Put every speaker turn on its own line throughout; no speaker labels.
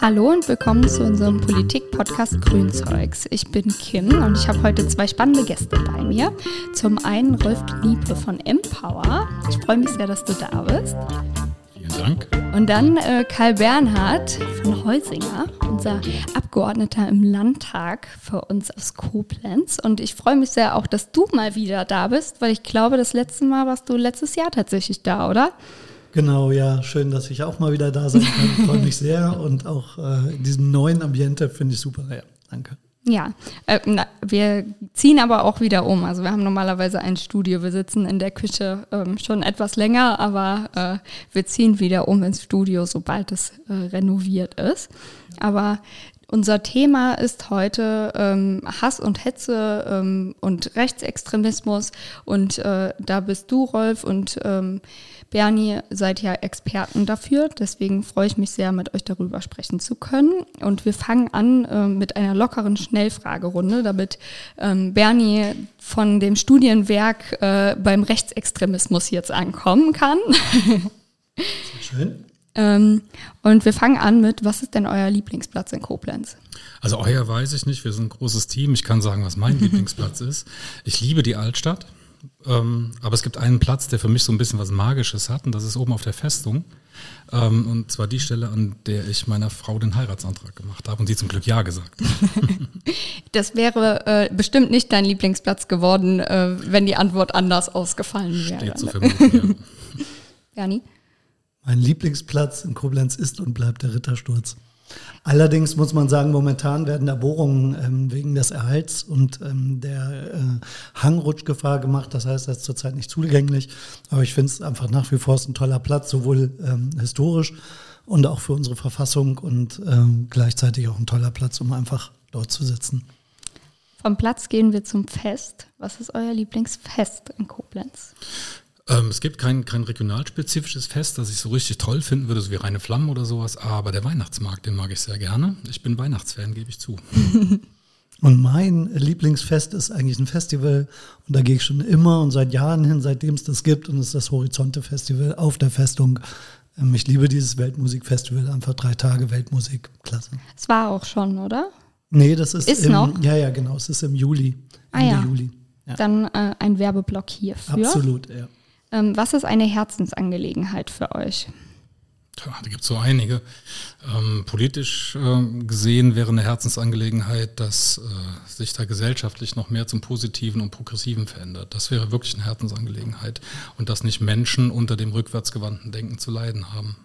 Hallo und willkommen zu unserem Politik-Podcast Grünzeugs. Ich bin Kim und ich habe heute zwei spannende Gäste bei mir. Zum einen Rolf Kniepe von Empower. Ich freue mich sehr, dass du da bist.
Vielen Dank.
Und dann äh, Karl Bernhard von Heusinger, unser Abgeordneter im Landtag für uns aus Koblenz. Und ich freue mich sehr auch, dass du mal wieder da bist, weil ich glaube, das letzte Mal warst du letztes Jahr tatsächlich da, oder?
Genau, ja, schön, dass ich auch mal wieder da sein kann. Ich freue mich sehr und auch äh, in diesem neuen Ambiente finde ich super. Ja, danke.
Ja, äh, na, wir ziehen aber auch wieder um. Also wir haben normalerweise ein Studio. Wir sitzen in der Küche ähm, schon etwas länger, aber äh, wir ziehen wieder um ins Studio, sobald es äh, renoviert ist. Aber unser Thema ist heute ähm, Hass und Hetze ähm, und Rechtsextremismus. Und äh, da bist du, Rolf, und ähm, Bernie, seid ja Experten dafür. Deswegen freue ich mich sehr, mit euch darüber sprechen zu können. Und wir fangen an äh, mit einer lockeren Schnellfragerunde, damit ähm, Bernie von dem Studienwerk äh, beim Rechtsextremismus jetzt ankommen kann.
Sehr schön.
Ähm, und wir fangen an mit, was ist denn euer Lieblingsplatz in Koblenz?
Also euer weiß ich nicht, wir sind ein großes Team. Ich kann sagen, was mein Lieblingsplatz ist. Ich liebe die Altstadt, ähm, aber es gibt einen Platz, der für mich so ein bisschen was Magisches hat und das ist oben auf der Festung. Ähm, und zwar die Stelle, an der ich meiner Frau den Heiratsantrag gemacht habe und sie zum Glück Ja gesagt hat.
das wäre äh, bestimmt nicht dein Lieblingsplatz geworden, äh, wenn die Antwort anders ausgefallen wäre.
Steht zu vermuten, ja.
Bernie?
Mein Lieblingsplatz in Koblenz ist und bleibt der Rittersturz. Allerdings muss man sagen, momentan werden da Bohrungen ähm, wegen des Erhalts und ähm, der äh, Hangrutschgefahr gemacht. Das heißt, er ist zurzeit nicht zugänglich. Aber ich finde es einfach nach wie vor ein toller Platz, sowohl ähm, historisch und auch für unsere Verfassung und ähm, gleichzeitig auch ein toller Platz, um einfach dort zu sitzen.
Vom Platz gehen wir zum Fest. Was ist euer Lieblingsfest in Koblenz?
Ähm, es gibt kein, kein regionalspezifisches Fest, das ich so richtig toll finden würde, so wie Reine Flammen oder sowas, aber der Weihnachtsmarkt, den mag ich sehr gerne. Ich bin Weihnachtsfan, gebe ich zu.
Und mein Lieblingsfest ist eigentlich ein Festival und da gehe ich schon immer und seit Jahren hin, seitdem es das gibt und es ist das Horizonte Festival auf der Festung. Ähm, ich liebe dieses Weltmusikfestival, einfach drei Tage Weltmusik, klasse.
Es war auch schon, oder?
Nee, das ist,
Ist
im,
noch?
Ja, ja, genau, es ist im Juli,
Ah
Ende
ja.
Juli. Ja.
Dann äh, ein Werbeblock hierfür.
Absolut, ja.
Ähm, was ist eine Herzensangelegenheit für euch?
Tja, da gibt es so einige. Ähm, politisch äh, gesehen wäre eine Herzensangelegenheit, dass äh, sich da gesellschaftlich noch mehr zum Positiven und Progressiven verändert. Das wäre wirklich eine Herzensangelegenheit und dass nicht Menschen unter dem rückwärtsgewandten Denken zu leiden haben.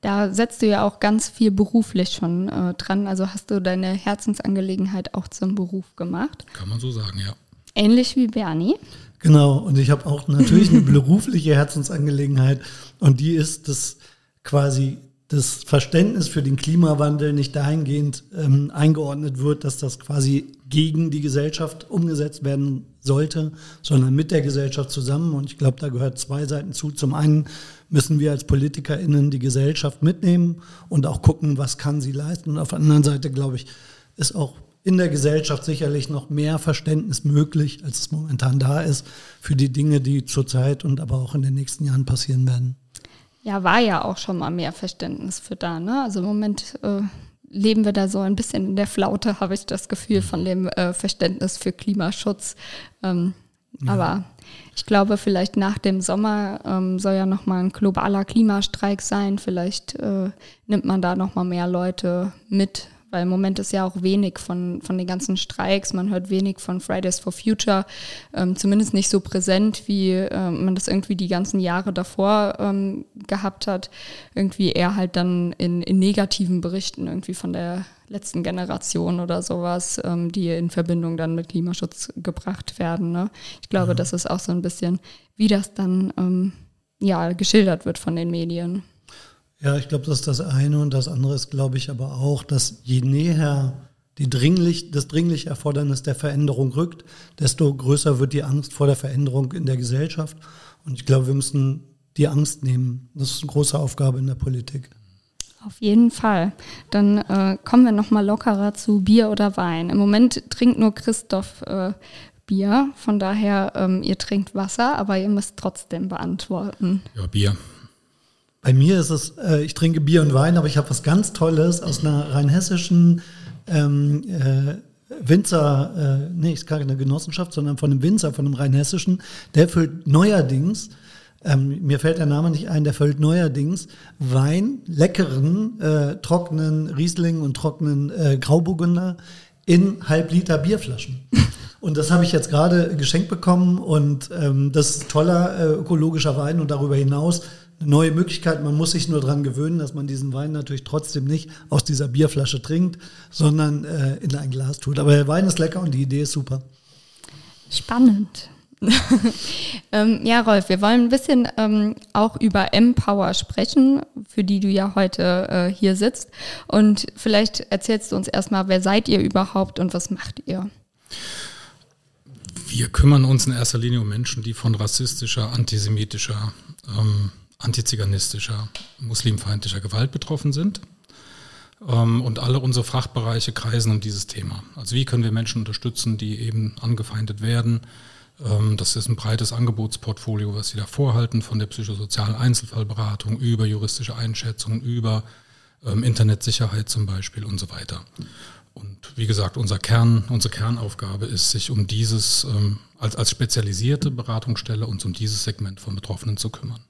Da setzt du ja auch ganz viel beruflich schon äh, dran. Also hast du deine Herzensangelegenheit auch zum Beruf gemacht.
Kann man so sagen, ja.
Ähnlich wie Bernie.
Genau, und ich habe auch natürlich eine berufliche Herzensangelegenheit und die ist, dass quasi das Verständnis für den Klimawandel nicht dahingehend ähm, eingeordnet wird, dass das quasi gegen die Gesellschaft umgesetzt werden sollte, sondern mit der Gesellschaft zusammen. Und ich glaube, da gehört zwei Seiten zu. Zum einen müssen wir als PolitikerInnen die Gesellschaft mitnehmen und auch gucken, was kann sie leisten. Und auf der anderen Seite, glaube ich, ist auch in der Gesellschaft sicherlich noch mehr Verständnis möglich, als es momentan da ist, für die Dinge, die zurzeit und aber auch in den nächsten Jahren passieren werden.
Ja, war ja auch schon mal mehr Verständnis für da. Ne? Also im Moment äh, leben wir da so ein bisschen in der Flaute, habe ich das Gefühl, von dem äh, Verständnis für Klimaschutz. Ähm, ja. Aber ich glaube, vielleicht nach dem Sommer ähm, soll ja nochmal ein globaler Klimastreik sein. Vielleicht äh, nimmt man da nochmal mehr Leute mit, weil im Moment ist ja auch wenig von, von den ganzen Streiks, man hört wenig von Fridays for Future, ähm, zumindest nicht so präsent, wie ähm, man das irgendwie die ganzen Jahre davor ähm, gehabt hat. Irgendwie eher halt dann in, in negativen Berichten irgendwie von der letzten Generation oder sowas, ähm, die in Verbindung dann mit Klimaschutz gebracht werden. Ne? Ich glaube,
Ja.
das ist auch so ein bisschen, wie das dann ähm, ja, geschildert wird von den Medien.
Ja, ich glaube, das ist das eine und das andere ist, glaube ich, aber auch, dass je näher die dringlich, das dringliche Erfordernis der Veränderung rückt, desto größer wird die Angst vor der Veränderung in der Gesellschaft. Und ich glaube, wir müssen die Angst nehmen. Das ist eine große Aufgabe in der Politik.
Auf jeden Fall. Dann äh, kommen wir noch mal lockerer zu Bier oder Wein. Im Moment trinkt nur Christoph äh, Bier, von daher ähm, ihr trinkt Wasser, aber ihr müsst trotzdem beantworten.
Ja, Bier.
Bei mir ist es, äh, ich trinke Bier und Wein, aber ich habe was ganz Tolles aus einer rheinhessischen ähm, äh, Winzer, äh, nee, ist keine Genossenschaft, sondern von einem Winzer, von einem rheinhessischen, der füllt neuerdings, ähm, mir fällt der Name nicht ein, der füllt neuerdings Wein, leckeren, äh, trockenen Riesling und trockenen äh, Grauburgunder in Halbliter Bierflaschen. Und das habe ich jetzt gerade geschenkt bekommen und ähm, das ist toller äh, ökologischer Wein und darüber hinaus neue Möglichkeit. Man muss sich nur daran gewöhnen, dass man diesen Wein natürlich trotzdem nicht aus dieser Bierflasche trinkt, sondern äh, in ein Glas tut. Aber der Wein ist lecker und die Idee ist super.
Spannend. ähm, ja, Rolf, wir wollen ein bisschen ähm, auch über Empower sprechen, für die du ja heute äh, hier sitzt. Und vielleicht erzählst du uns erstmal, wer seid ihr überhaupt und was macht ihr?
Wir kümmern uns in erster Linie um Menschen, die von rassistischer, antisemitischer, ähm, antiziganistischer, muslimfeindlicher Gewalt betroffen sind. Ähm, und alle unsere Fachbereiche kreisen um dieses Thema. Also wie können wir Menschen unterstützen, die eben angefeindet werden? Ähm, das ist ein breites Angebotsportfolio, was sie da vorhalten, von der psychosozialen Einzelfallberatung über juristische Einschätzungen, über ähm, Internetsicherheit zum Beispiel und so weiter. Und wie gesagt, unser Kern, unsere Kernaufgabe ist, sich um dieses als, als spezialisierte Beratungsstelle uns um dieses Segment von Betroffenen zu kümmern.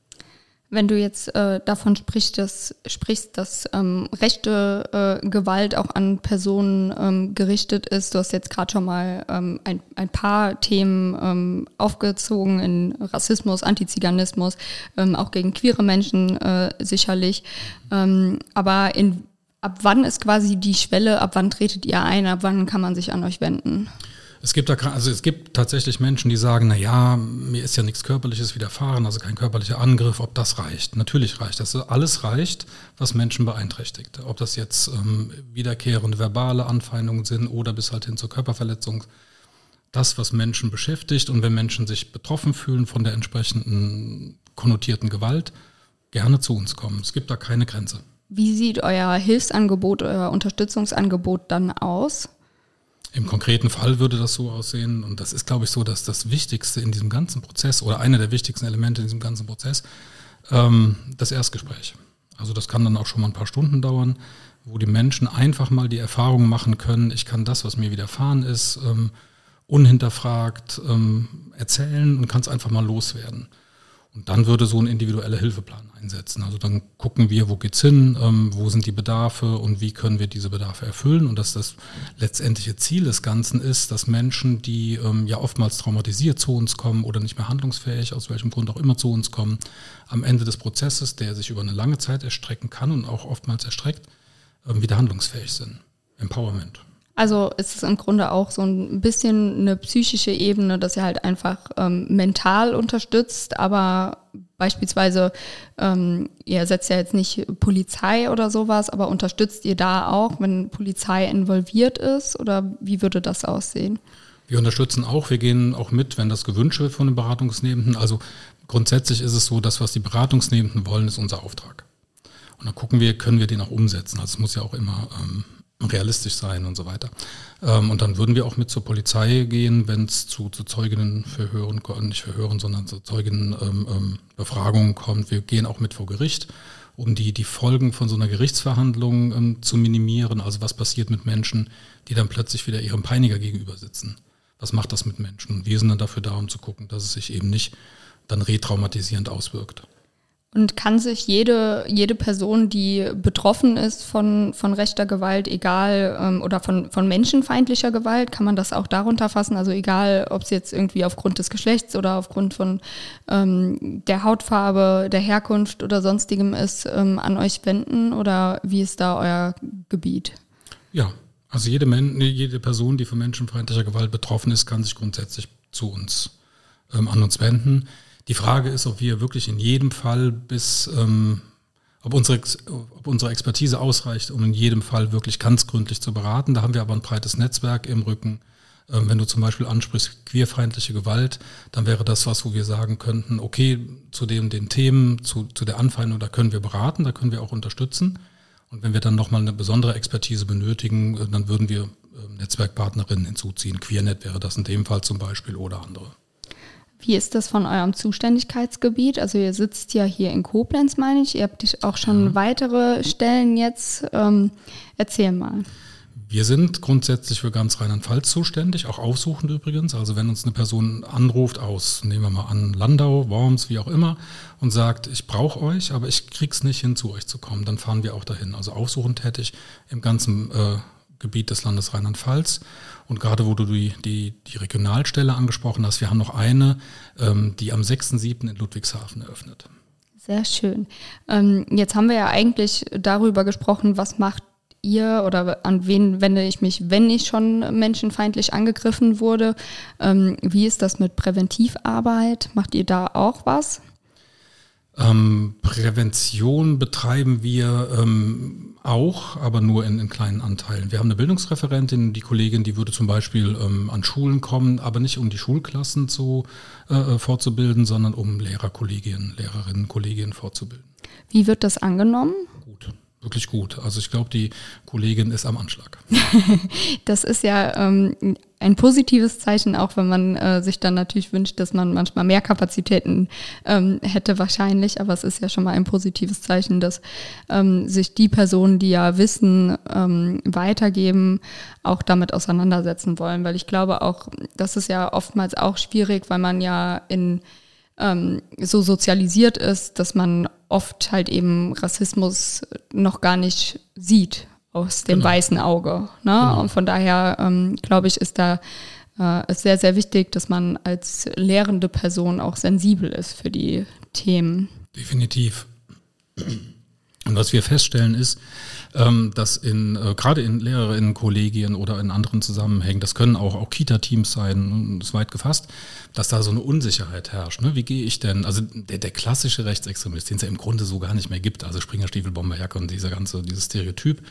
Wenn du jetzt äh, davon sprichst, dass, sprichst, dass ähm, rechte äh, Gewalt auch an Personen ähm, gerichtet ist, du hast jetzt gerade schon mal ähm, ein, ein paar Themen ähm, aufgezogen in Rassismus, Antiziganismus, ähm, auch gegen queere Menschen äh, sicherlich. Ähm, aber in ab wann ist quasi die Schwelle, ab wann tretet ihr ein, ab wann kann man sich an euch wenden?
Es gibt da, also es gibt tatsächlich Menschen, die sagen, na ja, mir ist ja nichts Körperliches widerfahren, also kein körperlicher Angriff, ob das reicht. Natürlich reicht das. Alles reicht, was Menschen beeinträchtigt. Ob das jetzt ähm, wiederkehrende verbale Anfeindungen sind oder bis halt hin zur Körperverletzung. Das, was Menschen beschäftigt und wenn Menschen sich betroffen fühlen von der entsprechenden konnotierten Gewalt, gerne zu uns kommen. Es gibt da keine Grenze.
Wie sieht euer Hilfsangebot, euer Unterstützungsangebot dann aus?
Im konkreten Fall würde das so aussehen, und das ist, glaube ich, so, dass das Wichtigste in diesem ganzen Prozess oder einer der wichtigsten Elemente in diesem ganzen Prozess, ähm, das Erstgespräch. Also das kann dann auch schon mal ein paar Stunden dauern, wo die Menschen einfach mal die Erfahrung machen können, ich kann das, was mir widerfahren ist, ähm, unhinterfragt ähm, erzählen und kann es einfach mal loswerden. Und dann würde so ein individueller Hilfeplan einsetzen. Also dann gucken wir, wo geht's hin, ähm, wo sind die Bedarfe und wie können wir diese Bedarfe erfüllen. Und dass das letztendliche Ziel des Ganzen ist, dass Menschen, die ähm, ja oftmals traumatisiert zu uns kommen oder nicht mehr handlungsfähig, aus welchem Grund auch immer zu uns kommen, am Ende des Prozesses, der sich über eine lange Zeit erstrecken kann und auch oftmals erstreckt, ähm, wieder handlungsfähig sind. Empowerment.
Also ist es im Grunde auch so ein bisschen eine psychische Ebene, dass ihr halt einfach ähm, mental unterstützt, aber beispielsweise, ähm, ihr setzt ja jetzt nicht Polizei oder sowas, aber unterstützt ihr da auch, wenn Polizei involviert ist oder wie würde das aussehen?
Wir unterstützen auch, wir gehen auch mit, wenn das gewünscht wird von den Beratungsnehmenden. Also grundsätzlich ist es so, dass was die Beratungsnehmenden wollen, ist unser Auftrag. Und dann gucken wir, können wir den auch umsetzen. Also es muss ja auch immer ähm, realistisch sein und so weiter. Ähm, und dann würden wir auch mit zur Polizei gehen, wenn es zu, zu Zeuginnenverhören, nicht Verhören, sondern zu Zeuginnenbefragungen ähm, kommt. Wir gehen auch mit vor Gericht, um die, die Folgen von so einer Gerichtsverhandlung ähm, zu minimieren. Also was passiert mit Menschen, die dann plötzlich wieder ihrem Peiniger gegenüber sitzen. Was macht das mit Menschen? Und wir sind dann dafür da, um zu gucken, dass es sich eben nicht dann retraumatisierend auswirkt.
Und kann sich jede, jede Person, die betroffen ist von, von rechter Gewalt, egal, ähm, oder von, von menschenfeindlicher Gewalt, kann man das auch darunter fassen? Also egal, ob es jetzt irgendwie aufgrund des Geschlechts oder aufgrund von ähm, der Hautfarbe, der Herkunft oder sonstigem ist, ähm, an euch wenden? Oder wie ist da euer Gebiet?
Ja, also jede, Men jede Person, die von menschenfeindlicher Gewalt betroffen ist, kann sich grundsätzlich zu uns ähm, an uns wenden. Die Frage ist, ob wir wirklich in jedem Fall bis, ähm, ob, unsere, ob unsere Expertise ausreicht, um in jedem Fall wirklich ganz gründlich zu beraten. Da haben wir aber ein breites Netzwerk im Rücken. Ähm, wenn du zum Beispiel ansprichst, queerfeindliche Gewalt, dann wäre das was, wo wir sagen könnten, okay, zu dem, den Themen, zu, zu der Anfeindung, da können wir beraten, da können wir auch unterstützen. Und wenn wir dann nochmal eine besondere Expertise benötigen, äh, dann würden wir äh, Netzwerkpartnerinnen hinzuziehen. Queernet wäre das in dem Fall zum Beispiel oder andere.
Wie ist das von eurem Zuständigkeitsgebiet? Also ihr sitzt ja hier in Koblenz, meine ich. Ihr habt auch schon ja. weitere Stellen jetzt. Ähm, erzähl mal.
Wir sind grundsätzlich für ganz Rheinland-Pfalz zuständig, auch aufsuchend übrigens. Also wenn uns eine Person anruft aus, nehmen wir mal an, Landau, Worms, wie auch immer, und sagt, ich brauche euch, aber ich krieg's nicht hin, zu euch zu kommen, dann fahren wir auch dahin. Also aufsuchend tätig im ganzen äh, Gebiet des Landes Rheinland-Pfalz. Und gerade wo du die, die, die Regionalstelle angesprochen hast, wir haben noch eine, ähm, die am 6.7. in Ludwigshafen eröffnet.
Sehr schön. Ähm, jetzt haben wir ja eigentlich darüber gesprochen, was macht ihr oder an wen wende ich mich, wenn ich schon menschenfeindlich angegriffen wurde? Ähm, wie ist das mit Präventivarbeit? Macht ihr da auch was?
Ähm, Prävention betreiben wir ähm, auch, aber nur in, in, kleinen Anteilen. Wir haben eine Bildungsreferentin, die Kollegin, die würde zum Beispiel ähm, an Schulen kommen, aber nicht um die Schulklassen zu, äh, äh sondern um Lehrerkolleginnen, Lehrerinnen, Kolleginnen fortzubilden.
Wie wird das angenommen?
Wirklich gut. Also ich glaube, die Kollegin ist am Anschlag.
das ist ja ähm, ein positives Zeichen, auch wenn man äh, sich dann natürlich wünscht, dass man manchmal mehr Kapazitäten ähm, hätte wahrscheinlich. Aber es ist ja schon mal ein positives Zeichen, dass ähm, sich die Personen, die ja Wissen ähm, weitergeben, auch damit auseinandersetzen wollen. Weil ich glaube auch, das ist ja oftmals auch schwierig, weil man ja in ähm, so sozialisiert ist, dass man oft halt eben Rassismus noch gar nicht sieht aus dem genau. weißen Auge. Ne? Genau. Und von daher ähm, glaube ich, ist da äh, ist sehr, sehr wichtig, dass man als lehrende Person auch sensibel ist für die Themen.
Definitiv. Und was wir feststellen ist, dass in äh, gerade in Lehrerinnenkollegien oder in anderen Zusammenhängen, das können auch, auch Kita-Teams sein, ist weit gefasst, dass da so eine Unsicherheit herrscht. Ne? Wie gehe ich denn, also der, der klassische Rechtsextremist, den es ja im Grunde so gar nicht mehr gibt, also Springerstiefel, Bomberjacke und dieser ganze, dieses Stereotyp,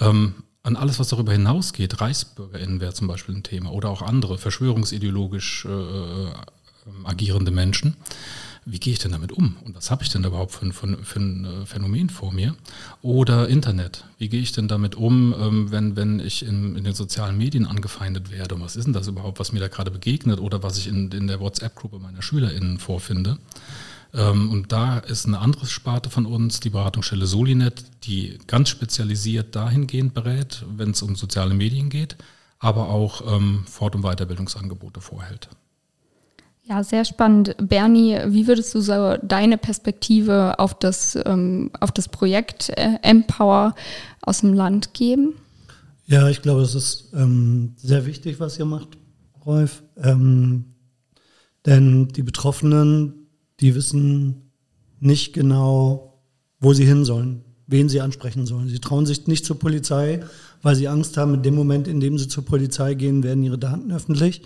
ähm, an alles, was darüber hinausgeht, ReichsbürgerInnen wäre zum Beispiel ein Thema oder auch andere verschwörungsideologisch äh, äh agierende Menschen wie gehe ich denn damit um? Und was habe ich denn überhaupt für ein, für, für ein, äh, Phänomen vor mir? Oder Internet. Wie gehe ich denn damit um, ähm, wenn, wenn ich in, in den sozialen Medien angefeindet werde? Und was ist denn das überhaupt, was mir da gerade begegnet oder was ich in, in der WhatsApp-Gruppe meiner SchülerInnen vorfinde? Ähm, und da ist eine andere Sparte von uns, die Beratungsstelle Solinet, die ganz spezialisiert dahingehend berät, wenn es um soziale Medien geht, aber auch ähm, Fort- und Weiterbildungsangebote vorhält.
Ja, sehr spannend. Bernie, wie würdest du so deine Perspektive auf das, ähm, auf das Projekt äh, Empower aus dem Land geben?
Ja, ich glaube, es ist ähm, sehr wichtig, was ihr macht, Rolf. Ähm, denn die Betroffenen, die wissen nicht genau, wo sie hin sollen, wen sie ansprechen sollen. Sie trauen sich nicht zur Polizei, weil sie Angst haben, in dem Moment, in dem sie zur Polizei gehen, werden ihre Daten öffentlich.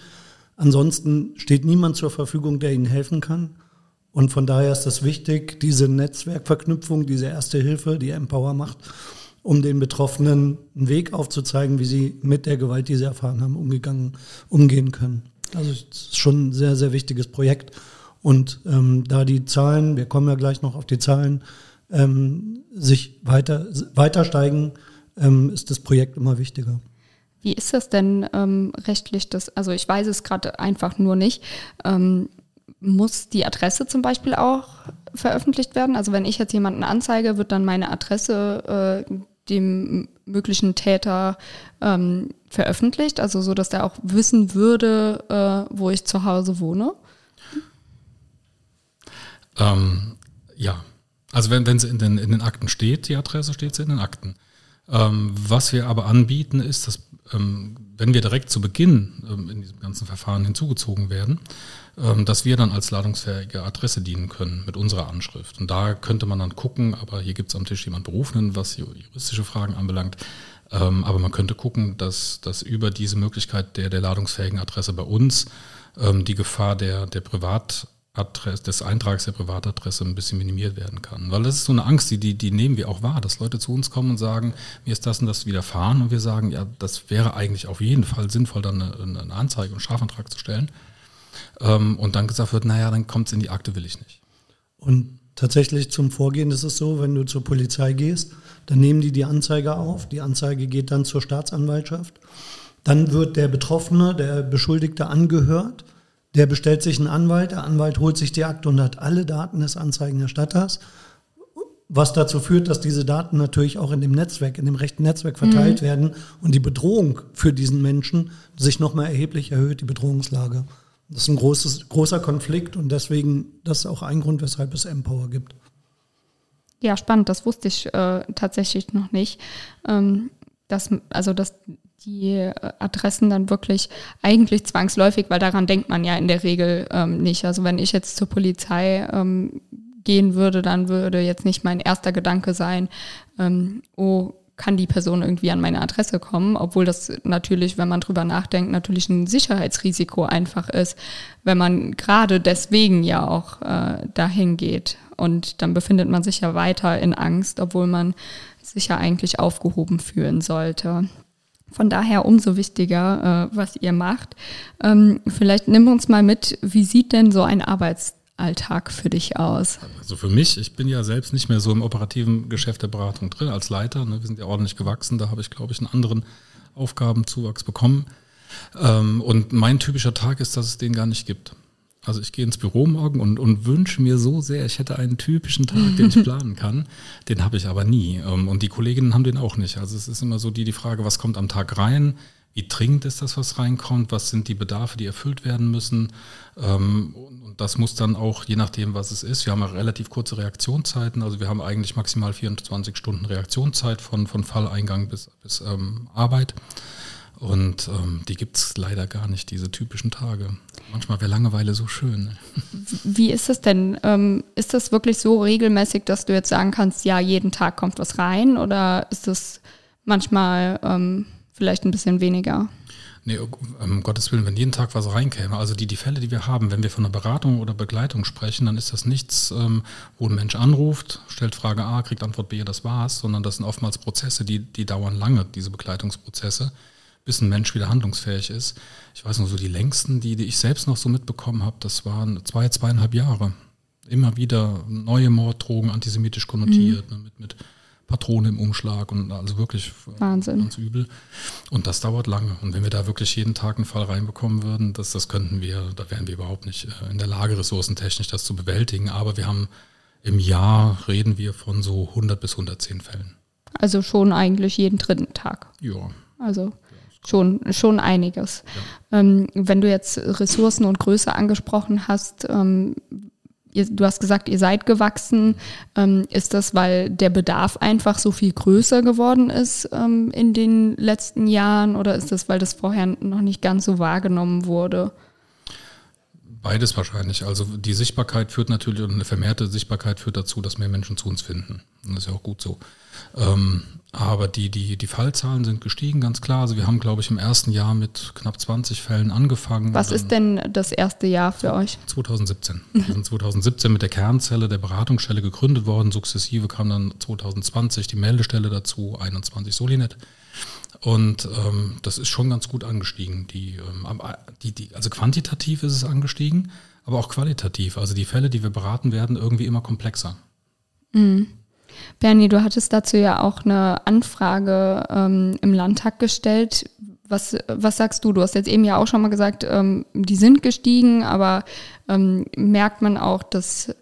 Ansonsten steht niemand zur Verfügung, der ihnen helfen kann. Und von daher ist es wichtig, diese Netzwerkverknüpfung, diese erste Hilfe, die Empower macht, um den Betroffenen einen Weg aufzuzeigen, wie sie mit der Gewalt, die sie erfahren haben, umgegangen, umgehen können. Also es ist schon ein sehr, sehr wichtiges Projekt. Und ähm, da die Zahlen, wir kommen ja gleich noch auf die Zahlen, ähm, sich weiter, weiter steigen, ähm, ist das Projekt immer wichtiger.
Wie ist das denn ähm, rechtlich? Das, also ich weiß es gerade einfach nur nicht. Ähm, muss die Adresse zum Beispiel auch veröffentlicht werden? Also wenn ich jetzt jemanden anzeige, wird dann meine Adresse äh, dem möglichen Täter ähm, veröffentlicht, also so, dass der auch wissen würde, äh, wo ich zu Hause wohne?
Ähm, ja, also wenn, wenn sie in den, in den Akten steht, die Adresse steht sie in den Akten. Ähm, was wir aber anbieten, ist, dass ähm, wenn wir direkt zu Beginn ähm, in diesem ganzen Verfahren hinzugezogen werden, dass wir dann als ladungsfähige Adresse dienen können mit unserer Anschrift. Und da könnte man dann gucken, aber hier gibt es am Tisch jemand Berufenen, was juristische Fragen anbelangt. Aber man könnte gucken, dass, dass über diese Möglichkeit der, der ladungsfähigen Adresse bei uns die Gefahr der, der Privat Adresse, des Eintrags der Privatadresse ein bisschen minimiert werden kann. Weil das ist so eine Angst, die, die, die nehmen wir auch wahr, dass Leute zu uns kommen und sagen, mir ist das und das widerfahren und wir sagen, ja, das wäre eigentlich auf jeden Fall sinnvoll, dann eine, eine Anzeige und Strafantrag zu stellen. Ähm, und dann gesagt wird, naja, dann kommt es in die Akte, will ich nicht.
Und tatsächlich zum Vorgehen ist es so, wenn du zur Polizei gehst, dann nehmen die die Anzeige auf, die Anzeige geht dann zur Staatsanwaltschaft, dann wird der Betroffene, der Beschuldigte angehört, Der bestellt sich einen Anwalt, der Anwalt holt sich die Akte und hat alle Daten des Anzeigenerstatters, was dazu führt, dass diese Daten natürlich auch in dem Netzwerk, in dem rechten Netzwerk verteilt mhm. werden und die Bedrohung für diesen Menschen sich nochmal erheblich erhöht, die Bedrohungslage. Das ist ein großes, großer Konflikt und deswegen, das ist auch ein Grund, weshalb es Empower gibt.
Ja, spannend, das wusste ich äh, tatsächlich noch nicht. Ähm, dass, also, dass die äh, Adressen dann wirklich eigentlich zwangsläufig, weil daran denkt man ja in der Regel ähm, nicht. Also wenn ich jetzt zur Polizei ähm, gehen würde, dann würde jetzt nicht mein erster Gedanke sein, ähm, oh, kann die Person irgendwie an meine Adresse kommen, obwohl das natürlich, wenn man drüber nachdenkt, natürlich ein Sicherheitsrisiko einfach ist, wenn man gerade deswegen ja auch äh, dahin geht. Und dann befindet man sich ja weiter in Angst, obwohl man sich ja eigentlich aufgehoben fühlen sollte. Von daher umso wichtiger, äh, was ihr macht. Ähm, vielleicht nimm uns mal mit, wie sieht denn so ein Arbeitsalltag für dich aus?
Also für mich, ich bin ja selbst nicht mehr so im operativen Geschäft der Beratung drin als Leiter. Ne? Wir sind ja ordentlich gewachsen, da habe ich, glaube ich, einen anderen Aufgabenzuwachs bekommen. Ähm, und mein typischer Tag ist, dass es den gar nicht gibt. Also ich gehe ins Büro morgen und, und wünsche mir so sehr, ich hätte einen typischen Tag, den ich planen kann. Den habe ich aber nie. Ähm, und die Kolleginnen haben den auch nicht. Also es ist immer so die, die Frage, was kommt am Tag rein? Wie dringend ist das, was reinkommt? Was sind die Bedarfe, die erfüllt werden müssen? Ähm, und das muss dann auch, je nachdem, was es ist, wir haben ja relativ kurze Reaktionszeiten. Also wir haben eigentlich maximal 24 Stunden Reaktionszeit von, von Falleingang bis, bis ähm, Arbeit. Und ähm, die gibt es leider gar nicht, diese typischen Tage. Manchmal wäre Langeweile so schön. Ne?
Wie ist das denn? Ähm, ist das wirklich so regelmäßig, dass du jetzt sagen kannst, ja, jeden Tag kommt was rein? Oder ist das manchmal ähm, vielleicht ein bisschen weniger?
Nee, um Gottes Willen, wenn jeden Tag was reinkäme, also die, die Fälle, die wir haben, wenn wir von einer Beratung oder Begleitung sprechen, dann ist das nichts, ähm, wo ein Mensch anruft, stellt Frage A, kriegt Antwort B, das war's, sondern das sind oftmals Prozesse, die, die dauern lange, diese Begleitungsprozesse bis ein Mensch wieder handlungsfähig ist. Ich weiß noch so, die längsten, die, die ich selbst noch so mitbekommen habe, das waren zwei, zweieinhalb Jahre. Immer wieder neue Morddrogen, antisemitisch konnotiert, mhm. ne, mit, mit Patronen im Umschlag und also wirklich
Wahnsinn.
ganz übel. Und das dauert lange. Und wenn wir da wirklich jeden Tag einen Fall reinbekommen würden, das, das könnten wir, da wären wir überhaupt nicht äh, in der Lage, ressourcentechnisch das zu bewältigen. Aber wir haben im Jahr reden wir von so 100 bis 110 Fällen.
Also schon eigentlich jeden dritten Tag.
Ja.
Also schon, schon einiges. Ja. Ähm, wenn du jetzt Ressourcen und Größe angesprochen hast, ähm, ihr, du hast gesagt, ihr seid gewachsen. Ähm, ist das, weil der Bedarf einfach so viel größer geworden ist ähm, in den letzten Jahren oder ist das, weil das vorher noch nicht ganz so wahrgenommen wurde?
Beides wahrscheinlich. Also die Sichtbarkeit führt natürlich, und eine vermehrte Sichtbarkeit führt dazu, dass mehr Menschen zu uns finden. Und das ist ja auch gut so. Ähm, aber die, die, die Fallzahlen sind gestiegen, ganz klar. Also wir haben, glaube ich, im ersten Jahr mit knapp 20 Fällen angefangen.
Was ist denn das erste Jahr für euch?
2017. Wir sind 2017 mit der Kernzelle der Beratungsstelle gegründet worden. Sukzessive kam dann 2020 die Meldestelle dazu, 21 Solinet. Und ähm, das ist schon ganz gut angestiegen. Die, ähm, die, die, also quantitativ ist es angestiegen, aber auch qualitativ. Also die Fälle, die wir beraten, werden irgendwie immer komplexer.
Mhm. Bernie, du hattest dazu ja auch eine Anfrage ähm, im Landtag gestellt. Was, was sagst du? Du hast jetzt eben ja auch schon mal gesagt, ähm, die sind gestiegen, aber ähm, merkt man auch, dass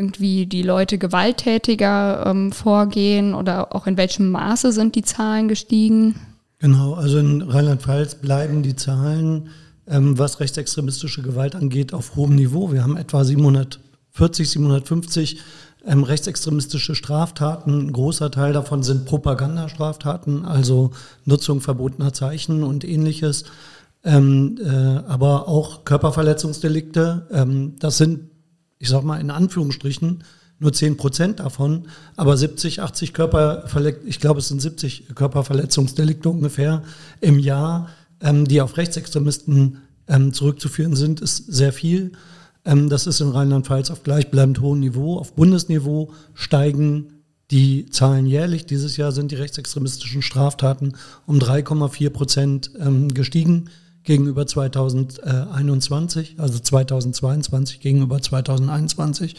irgendwie die Leute gewalttätiger ähm, vorgehen oder auch in welchem Maße sind die Zahlen gestiegen?
Genau, also in Rheinland-Pfalz bleiben die Zahlen, ähm, was rechtsextremistische Gewalt angeht, auf hohem Niveau. Wir haben etwa 740, 750 ähm, rechtsextremistische Straftaten. Ein großer Teil davon sind Propagandastraftaten, also Nutzung verbotener Zeichen und ähnliches. Ähm, äh, aber auch Körperverletzungsdelikte. Ähm, das sind, ich sag mal in Anführungsstrichen, nur 10 Prozent davon, aber 70, 80 Körperverletzungen, ich glaube, es sind 70 Körperverletzungsdelikte ungefähr im Jahr, ähm, die auf Rechtsextremisten ähm, zurückzuführen sind, ist sehr viel. Ähm, das ist in Rheinland-Pfalz auf gleichbleibend hohem Niveau. Auf Bundesniveau steigen die Zahlen jährlich. Dieses Jahr sind die rechtsextremistischen Straftaten um 3,4 Prozent ähm, gestiegen gegenüber 2021, also 2022 gegenüber 2021.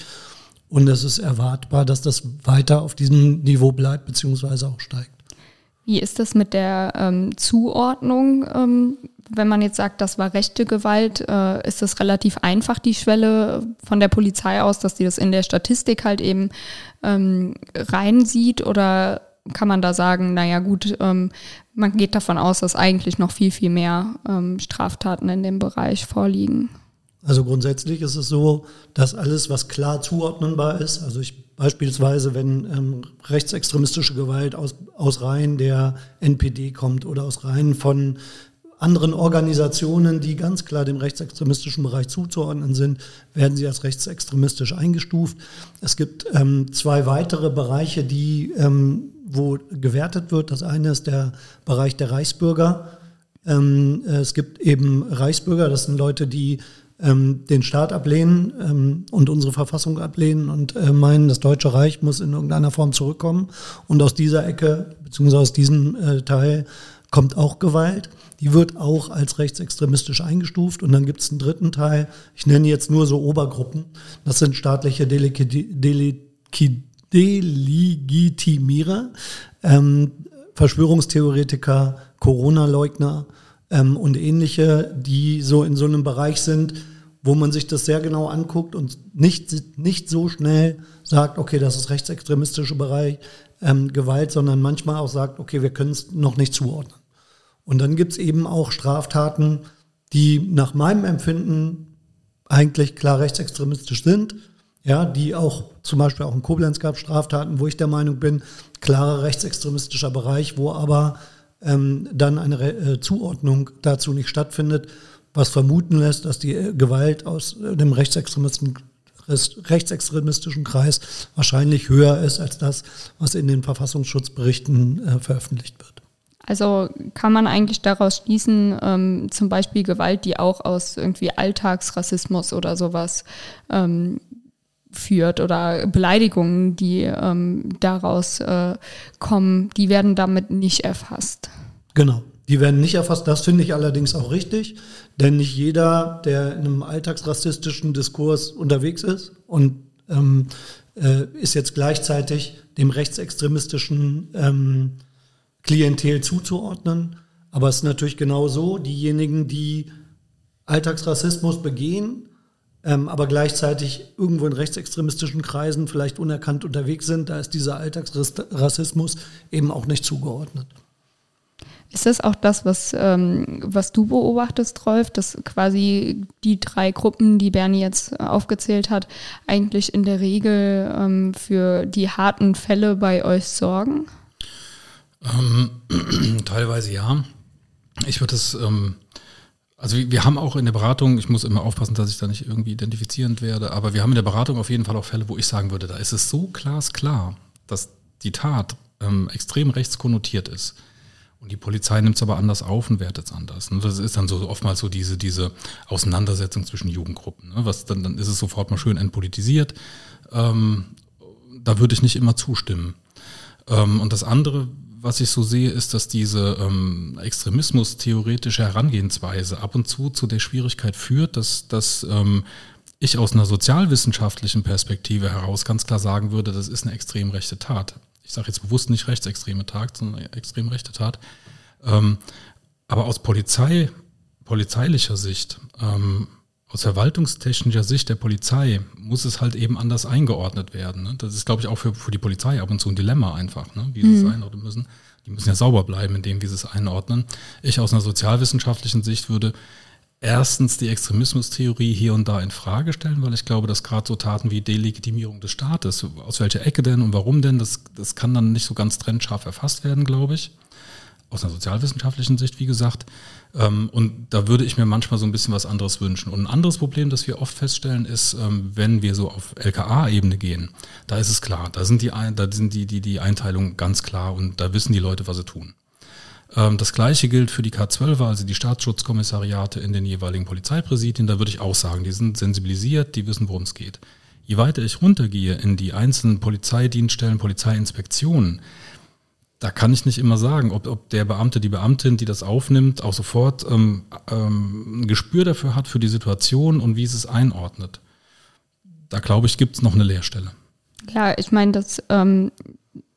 Und es ist erwartbar, dass das weiter auf diesem Niveau bleibt, beziehungsweise auch steigt.
Wie ist das mit der ähm, Zuordnung? Ähm, wenn man jetzt sagt, das war rechte Gewalt, äh, ist es relativ einfach, die Schwelle von der Polizei aus, dass die das in der Statistik halt eben ähm, reinsieht? Oder kann man da sagen, naja gut, ähm, man geht davon aus, dass eigentlich noch viel, viel mehr ähm, Straftaten in dem Bereich vorliegen?
Also grundsätzlich ist es so, dass alles, was klar zuordnenbar ist, also ich beispielsweise, wenn ähm, rechtsextremistische Gewalt aus, aus Reihen der NPD kommt oder aus Reihen von anderen Organisationen, die ganz klar dem rechtsextremistischen Bereich zuzuordnen sind, werden sie als rechtsextremistisch eingestuft. Es gibt ähm, zwei weitere Bereiche, die, ähm, wo gewertet wird. Das eine ist der Bereich der Reichsbürger. Ähm, es gibt eben Reichsbürger, das sind Leute, die ähm, den Staat ablehnen ähm, und unsere Verfassung ablehnen und äh, meinen, das Deutsche Reich muss in irgendeiner Form zurückkommen. Und aus dieser Ecke, beziehungsweise aus diesem äh, Teil, kommt auch Gewalt. Die wird auch als rechtsextremistisch eingestuft. Und dann gibt es einen dritten Teil, ich nenne jetzt nur so Obergruppen. Das sind staatliche Delegitimierer, ähm, Verschwörungstheoretiker, Corona-Leugner ähm, und ähnliche, die so in so einem Bereich sind, wo man sich das sehr genau anguckt und nicht, nicht so schnell sagt, okay, das ist rechtsextremistischer Bereich, ähm, Gewalt, sondern manchmal auch sagt, okay, wir können es noch nicht zuordnen. Und dann gibt es eben auch Straftaten, die nach meinem Empfinden eigentlich klar rechtsextremistisch sind, ja, die auch zum Beispiel auch in Koblenz gab Straftaten, wo ich der Meinung bin, klarer rechtsextremistischer Bereich, wo aber ähm, dann eine äh, Zuordnung dazu nicht stattfindet was vermuten lässt, dass die äh, Gewalt aus äh, dem rechtsextremistischen, rechtsextremistischen Kreis wahrscheinlich höher ist als das, was in den Verfassungsschutzberichten äh, veröffentlicht wird.
Also kann man eigentlich daraus schließen, ähm, zum Beispiel Gewalt, die auch aus irgendwie Alltagsrassismus oder sowas ähm, führt oder Beleidigungen, die ähm, daraus äh, kommen, die werden damit nicht erfasst.
Genau. Die werden nicht erfasst. Das finde ich allerdings auch richtig, denn nicht jeder, der in einem alltagsrassistischen Diskurs unterwegs ist und ähm, äh, ist jetzt gleichzeitig dem rechtsextremistischen ähm, Klientel zuzuordnen. Aber es ist natürlich genau so, diejenigen, die Alltagsrassismus begehen, ähm, aber gleichzeitig irgendwo in rechtsextremistischen Kreisen vielleicht unerkannt unterwegs sind, da ist dieser Alltagsrassismus eben auch nicht zugeordnet.
Ist das auch das, was, ähm, was du beobachtest, Rolf, dass quasi die drei Gruppen, die Bernie jetzt aufgezählt hat, eigentlich in der Regel ähm, für die harten Fälle bei euch sorgen?
Ähm, teilweise ja. Ich würde es, ähm, also wir haben auch in der Beratung, ich muss immer aufpassen, dass ich da nicht irgendwie identifizierend werde, aber wir haben in der Beratung auf jeden Fall auch Fälle, wo ich sagen würde, da ist es so glasklar, dass die Tat ähm, extrem rechtskonnotiert ist und die Polizei nimmt es aber anders auf und wertet es anders. Ne? Das ist dann so oftmals so diese, diese Auseinandersetzung zwischen Jugendgruppen. Ne? Was dann, dann ist es sofort mal schön entpolitisiert. Ähm, da würde ich nicht immer zustimmen. Ähm, und das andere, was ich so sehe, ist, dass diese ähm, extremismus-theoretische Herangehensweise ab und zu zu der Schwierigkeit führt, dass, dass ähm, ich aus einer sozialwissenschaftlichen Perspektive heraus ganz klar sagen würde, das ist eine extrem rechte Tat ich sage jetzt bewusst nicht rechtsextreme Tat, sondern extrem rechte Tat. Ähm, aber aus Polizei, polizeilicher Sicht, ähm, aus verwaltungstechnischer Sicht der Polizei muss es halt eben anders eingeordnet werden. Ne? Das ist, glaube ich, auch für, für die Polizei ab und zu ein Dilemma einfach, ne? wie sie mhm. es einordnen müssen. Die müssen ja sauber bleiben in dem, wie sie es einordnen. Ich aus einer sozialwissenschaftlichen Sicht würde erstens die Extremismustheorie hier und da in Frage stellen, weil ich glaube, dass gerade so Taten wie Delegitimierung des Staates, aus welcher Ecke denn und warum denn, das, das kann dann nicht so ganz trennscharf erfasst werden, glaube ich. Aus einer sozialwissenschaftlichen Sicht, wie gesagt. Ähm, und da würde ich mir manchmal so ein bisschen was anderes wünschen. Und ein anderes Problem, das wir oft feststellen, ist, ähm, wenn wir so auf LKA-Ebene gehen, da ist es klar, da sind die, da sind die, die, die Einteilungen ganz klar und da wissen die Leute, was sie tun. Ähm, das gleiche gilt für die K12, also die Staatsschutzkommissariate in den jeweiligen Polizeipräsidien. Da würde ich auch sagen, die sind sensibilisiert, die wissen, worum es geht. Je weiter ich runtergehe in die einzelnen Polizeidienststellen, Polizeiinspektionen, da kann ich nicht immer sagen, ob, ob der Beamte, die Beamtin, die das aufnimmt, auch sofort ähm, ähm, ein Gespür dafür hat, für die Situation und wie es es einordnet. Da glaube ich, gibt es noch eine Leerstelle.
Ja, ich meine, das ähm,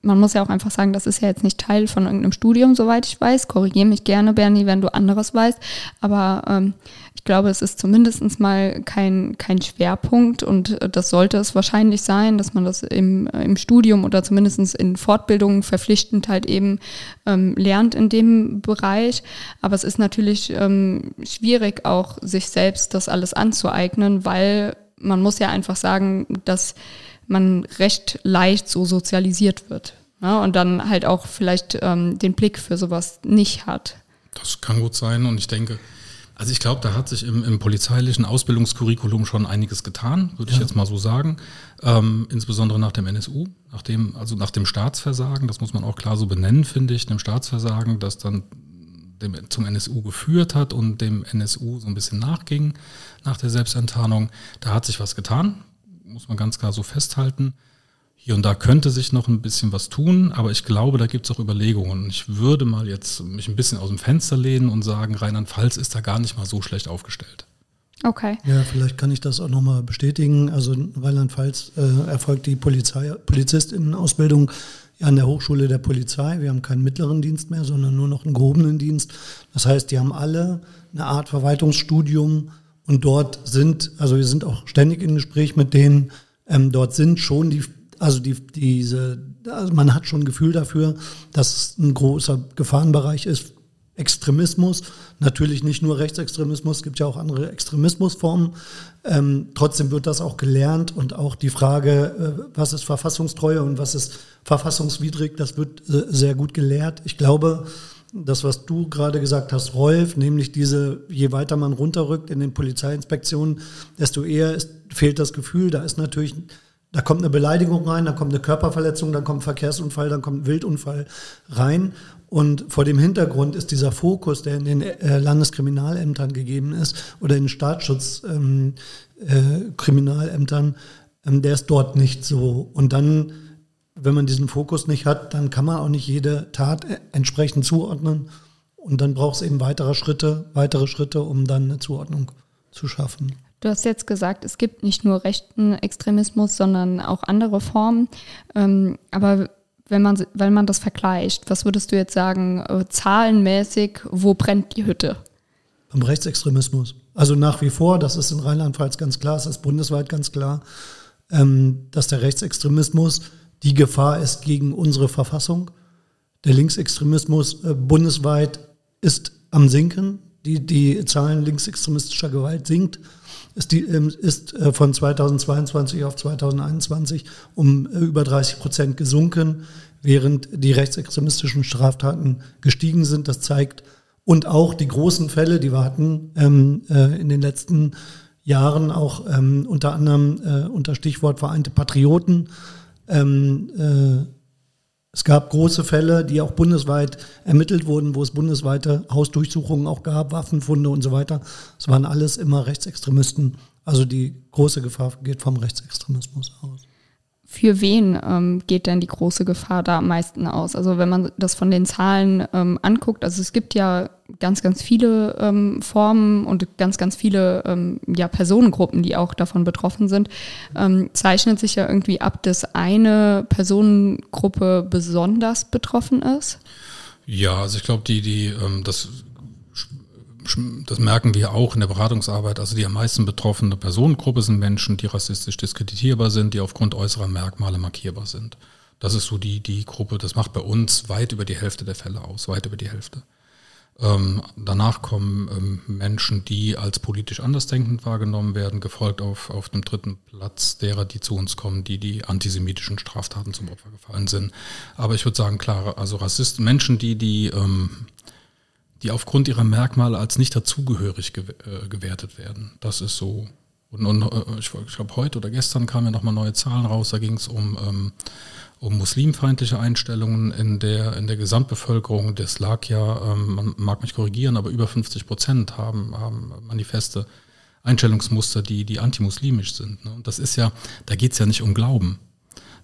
man muss ja auch einfach sagen, das ist ja jetzt nicht Teil von irgendeinem Studium, soweit ich weiß. Korrigiere mich gerne, Bernie, wenn du anderes weißt. Aber ähm, ich glaube, es ist zumindest mal kein, kein Schwerpunkt und das sollte es wahrscheinlich sein, dass man das im, im Studium oder zumindest in Fortbildungen verpflichtend halt eben ähm, lernt in dem Bereich. Aber es ist natürlich ähm, schwierig, auch sich selbst das alles anzueignen, weil man muss ja einfach sagen, dass man recht leicht so sozialisiert wird. Ja, und dann halt auch vielleicht ähm, den Blick für sowas nicht hat.
Das kann gut sein und ich denke, also ich glaube, da hat sich im, im, polizeilichen Ausbildungskurriculum schon einiges getan, würde ja. ich jetzt mal so sagen. Ähm, insbesondere nach dem NSU, nach dem, also nach dem Staatsversagen, das muss man auch klar so benennen, finde ich, dem Staatsversagen, das dann dem, zum NSU geführt hat und dem NSU so ein bisschen nachging nach der Selbstenttarnung. Da hat sich was getan, muss man ganz klar so festhalten. Hier und da könnte sich noch ein bisschen was tun, aber ich glaube, da gibt es auch Überlegungen. Ich würde mal jetzt mich ein bisschen aus dem Fenster lehnen und sagen, Rheinland-Pfalz ist da gar nicht mal so schlecht aufgestellt.
Okay.
Ja, vielleicht kann ich das auch nochmal bestätigen. Also in Rheinland-Pfalz äh, erfolgt die Polizei, Polizistinnen-Ausbildung an der Hochschule der Polizei. Wir haben keinen mittleren Dienst mehr, sondern nur noch einen gehobenen Dienst. Das heißt, die haben alle eine Art Verwaltungsstudium und dort sind, also wir sind auch ständig im Gespräch mit denen, ähm, dort sind schon die also die, diese, also man hat schon ein Gefühl dafür, dass es ein großer Gefahrenbereich ist. Extremismus, natürlich nicht nur Rechtsextremismus, es gibt ja auch andere Extremismusformen. Ähm, trotzdem wird das auch gelernt und auch die Frage, äh, was ist Verfassungstreue und was ist verfassungswidrig, das wird äh, sehr gut gelehrt. Ich glaube, das, was du gerade gesagt hast, Rolf, nämlich diese, je weiter man runterrückt in den Polizeiinspektionen, desto eher ist, fehlt das Gefühl. Da ist natürlich da kommt eine Beleidigung rein, da kommt eine Körperverletzung, dann kommt ein Verkehrsunfall, dann kommt ein Wildunfall rein. Und vor dem Hintergrund ist dieser Fokus, der in den äh, Landeskriminalämtern gegeben ist oder in Staatsschutzkriminalämtern, ähm, äh, ähm, der ist dort nicht so. Und dann, wenn man diesen Fokus nicht hat, dann kann man auch nicht jede Tat äh, entsprechend zuordnen. Und dann braucht es eben weitere Schritte, weitere Schritte, um dann eine Zuordnung zu schaffen.
Du hast jetzt gesagt, es gibt nicht nur rechten Extremismus, sondern auch andere Formen. Ähm, aber wenn man, wenn man das vergleicht, was würdest du jetzt sagen, äh, zahlenmäßig, wo brennt die Hütte?
Beim Rechtsextremismus. Also nach wie vor, das ist in Rheinland-Pfalz ganz klar, das ist bundesweit ganz klar, ähm, dass der Rechtsextremismus die Gefahr ist gegen unsere Verfassung. Der Linksextremismus äh, bundesweit ist am Sinken. Die, die Zahlen linksextremistischer Gewalt sinkt ist, die, ähm, ist äh, von 2022 auf 2021 um äh, über 30 Prozent gesunken, während die rechtsextremistischen Straftaten gestiegen sind. Das zeigt und auch die großen Fälle, die wir hatten ähm, äh, in den letzten Jahren, auch ähm, unter anderem äh, unter Stichwort Vereinte Patrioten, ähm, äh, es gab große Fälle, die auch bundesweit ermittelt wurden, wo es bundesweite Hausdurchsuchungen auch gab, Waffenfunde und so weiter. Es waren alles immer Rechtsextremisten. Also die große Gefahr geht vom Rechtsextremismus aus.
Für wen ähm, geht denn die große Gefahr da am meisten aus? Also wenn man das von den Zahlen ähm, anguckt, also es gibt ja ganz, ganz viele ähm, Formen und ganz, ganz viele ähm, ja, Personengruppen, die auch davon betroffen sind, ähm, zeichnet sich ja irgendwie ab, dass eine Personengruppe besonders betroffen ist.
Ja, also ich glaube, die, die, ähm, das das merken wir auch in der Beratungsarbeit, also die am meisten betroffene Personengruppe sind Menschen, die rassistisch diskreditierbar sind, die aufgrund äußerer Merkmale markierbar sind. Das ist so die, die Gruppe, das macht bei uns weit über die Hälfte der Fälle aus, weit über die Hälfte. Ähm, danach kommen ähm, Menschen, die als politisch andersdenkend wahrgenommen werden, gefolgt auf, auf dem dritten Platz derer, die zu uns kommen, die die antisemitischen Straftaten zum Opfer gefallen sind. Aber ich würde sagen, klar, also Rassisten, Menschen, die die ähm, die aufgrund ihrer Merkmale als nicht dazugehörig ge äh, gewertet werden. Das ist so. Und, und äh, ich, ich glaube, heute oder gestern kamen ja nochmal neue Zahlen raus. Da ging es um, ähm, um muslimfeindliche Einstellungen in der, in der Gesamtbevölkerung. Das lag ja, ähm, man mag mich korrigieren, aber über 50 Prozent haben, haben manifeste Einstellungsmuster, die, die antimuslimisch sind. Ne? Und das ist ja, da geht es ja nicht um Glauben.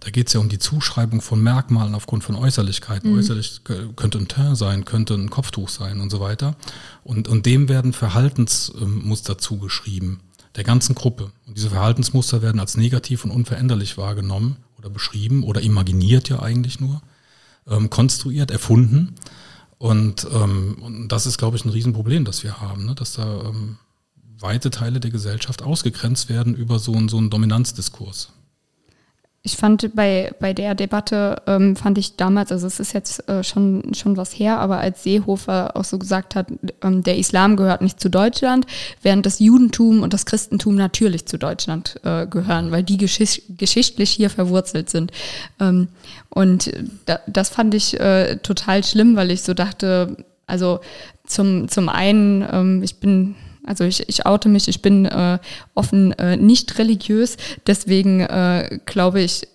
Da geht es ja um die Zuschreibung von Merkmalen aufgrund von Äußerlichkeiten. Mhm. Äußerlich könnte ein Teint sein, könnte ein Kopftuch sein und so weiter. Und, und dem werden Verhaltensmuster zugeschrieben, der ganzen Gruppe. Und diese Verhaltensmuster werden als negativ und unveränderlich wahrgenommen oder beschrieben oder imaginiert ja eigentlich nur. ähm, konstruiert, erfunden. Und, ähm, und das ist, glaube ich, ein Riesenproblem, das wir haben, ne? dass da ähm, weite Teile der Gesellschaft ausgegrenzt werden über so, einen so einen Dominanzdiskurs
ich fand bei, bei der Debatte, ähm, fand ich damals, also es ist jetzt äh, schon, schon was her, aber als Seehofer auch so gesagt hat, ähm, der Islam gehört nicht zu Deutschland, während das Judentum und das Christentum natürlich zu Deutschland äh, gehören, weil die geschicht geschichtlich hier verwurzelt sind. Ähm, und da, das fand ich äh, total schlimm, weil ich so dachte, also zum, zum einen, ähm, ich bin also ich, ich oute mich, ich bin äh, offen äh, nicht religiös, deswegen äh, glaube ich,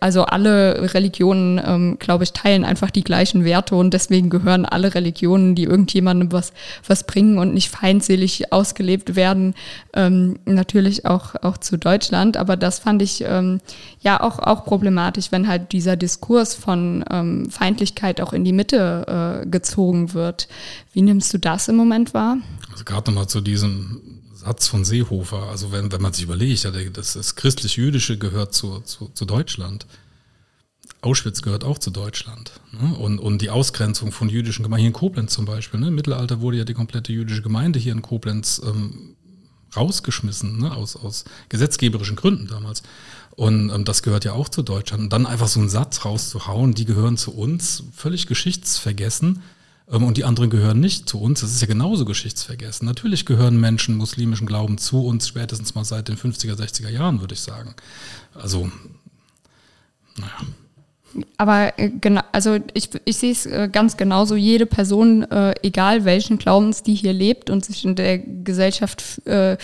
also alle Religionen, ähm, glaube ich, teilen einfach die gleichen Werte und deswegen gehören alle Religionen, die irgendjemandem was, was bringen und nicht feindselig ausgelebt werden, ähm, natürlich auch, auch zu Deutschland. Aber das fand ich ähm, ja auch, auch problematisch, wenn halt dieser Diskurs von ähm, Feindlichkeit auch in die Mitte äh, gezogen wird. Wie nimmst du das im Moment wahr?
Also gerade nochmal zu diesem Satz von Seehofer, also wenn, wenn man sich überlegt, das, das christlich-jüdische gehört zu, zu, zu Deutschland. Auschwitz gehört auch zu Deutschland. Ne? Und, und die Ausgrenzung von jüdischen Gemeinden, hier in Koblenz zum Beispiel. Ne? Im Mittelalter wurde ja die komplette jüdische Gemeinde hier in Koblenz ähm, rausgeschmissen, ne? aus, aus gesetzgeberischen Gründen damals. Und ähm, das gehört ja auch zu Deutschland. Und dann einfach so einen Satz rauszuhauen, die gehören zu uns, völlig geschichtsvergessen. Ähm, und die anderen gehören nicht zu uns. Das ist ja genauso geschichtsvergessen. Natürlich gehören Menschen muslimischen Glauben zu uns, spätestens mal seit den 50er, 60er Jahren, würde ich sagen. Also,
naja. Aber genau, also ich, ich sehe es äh, ganz genauso. Jede Person, äh, egal welchen Glaubens die hier lebt und sich in der Gesellschaft äh,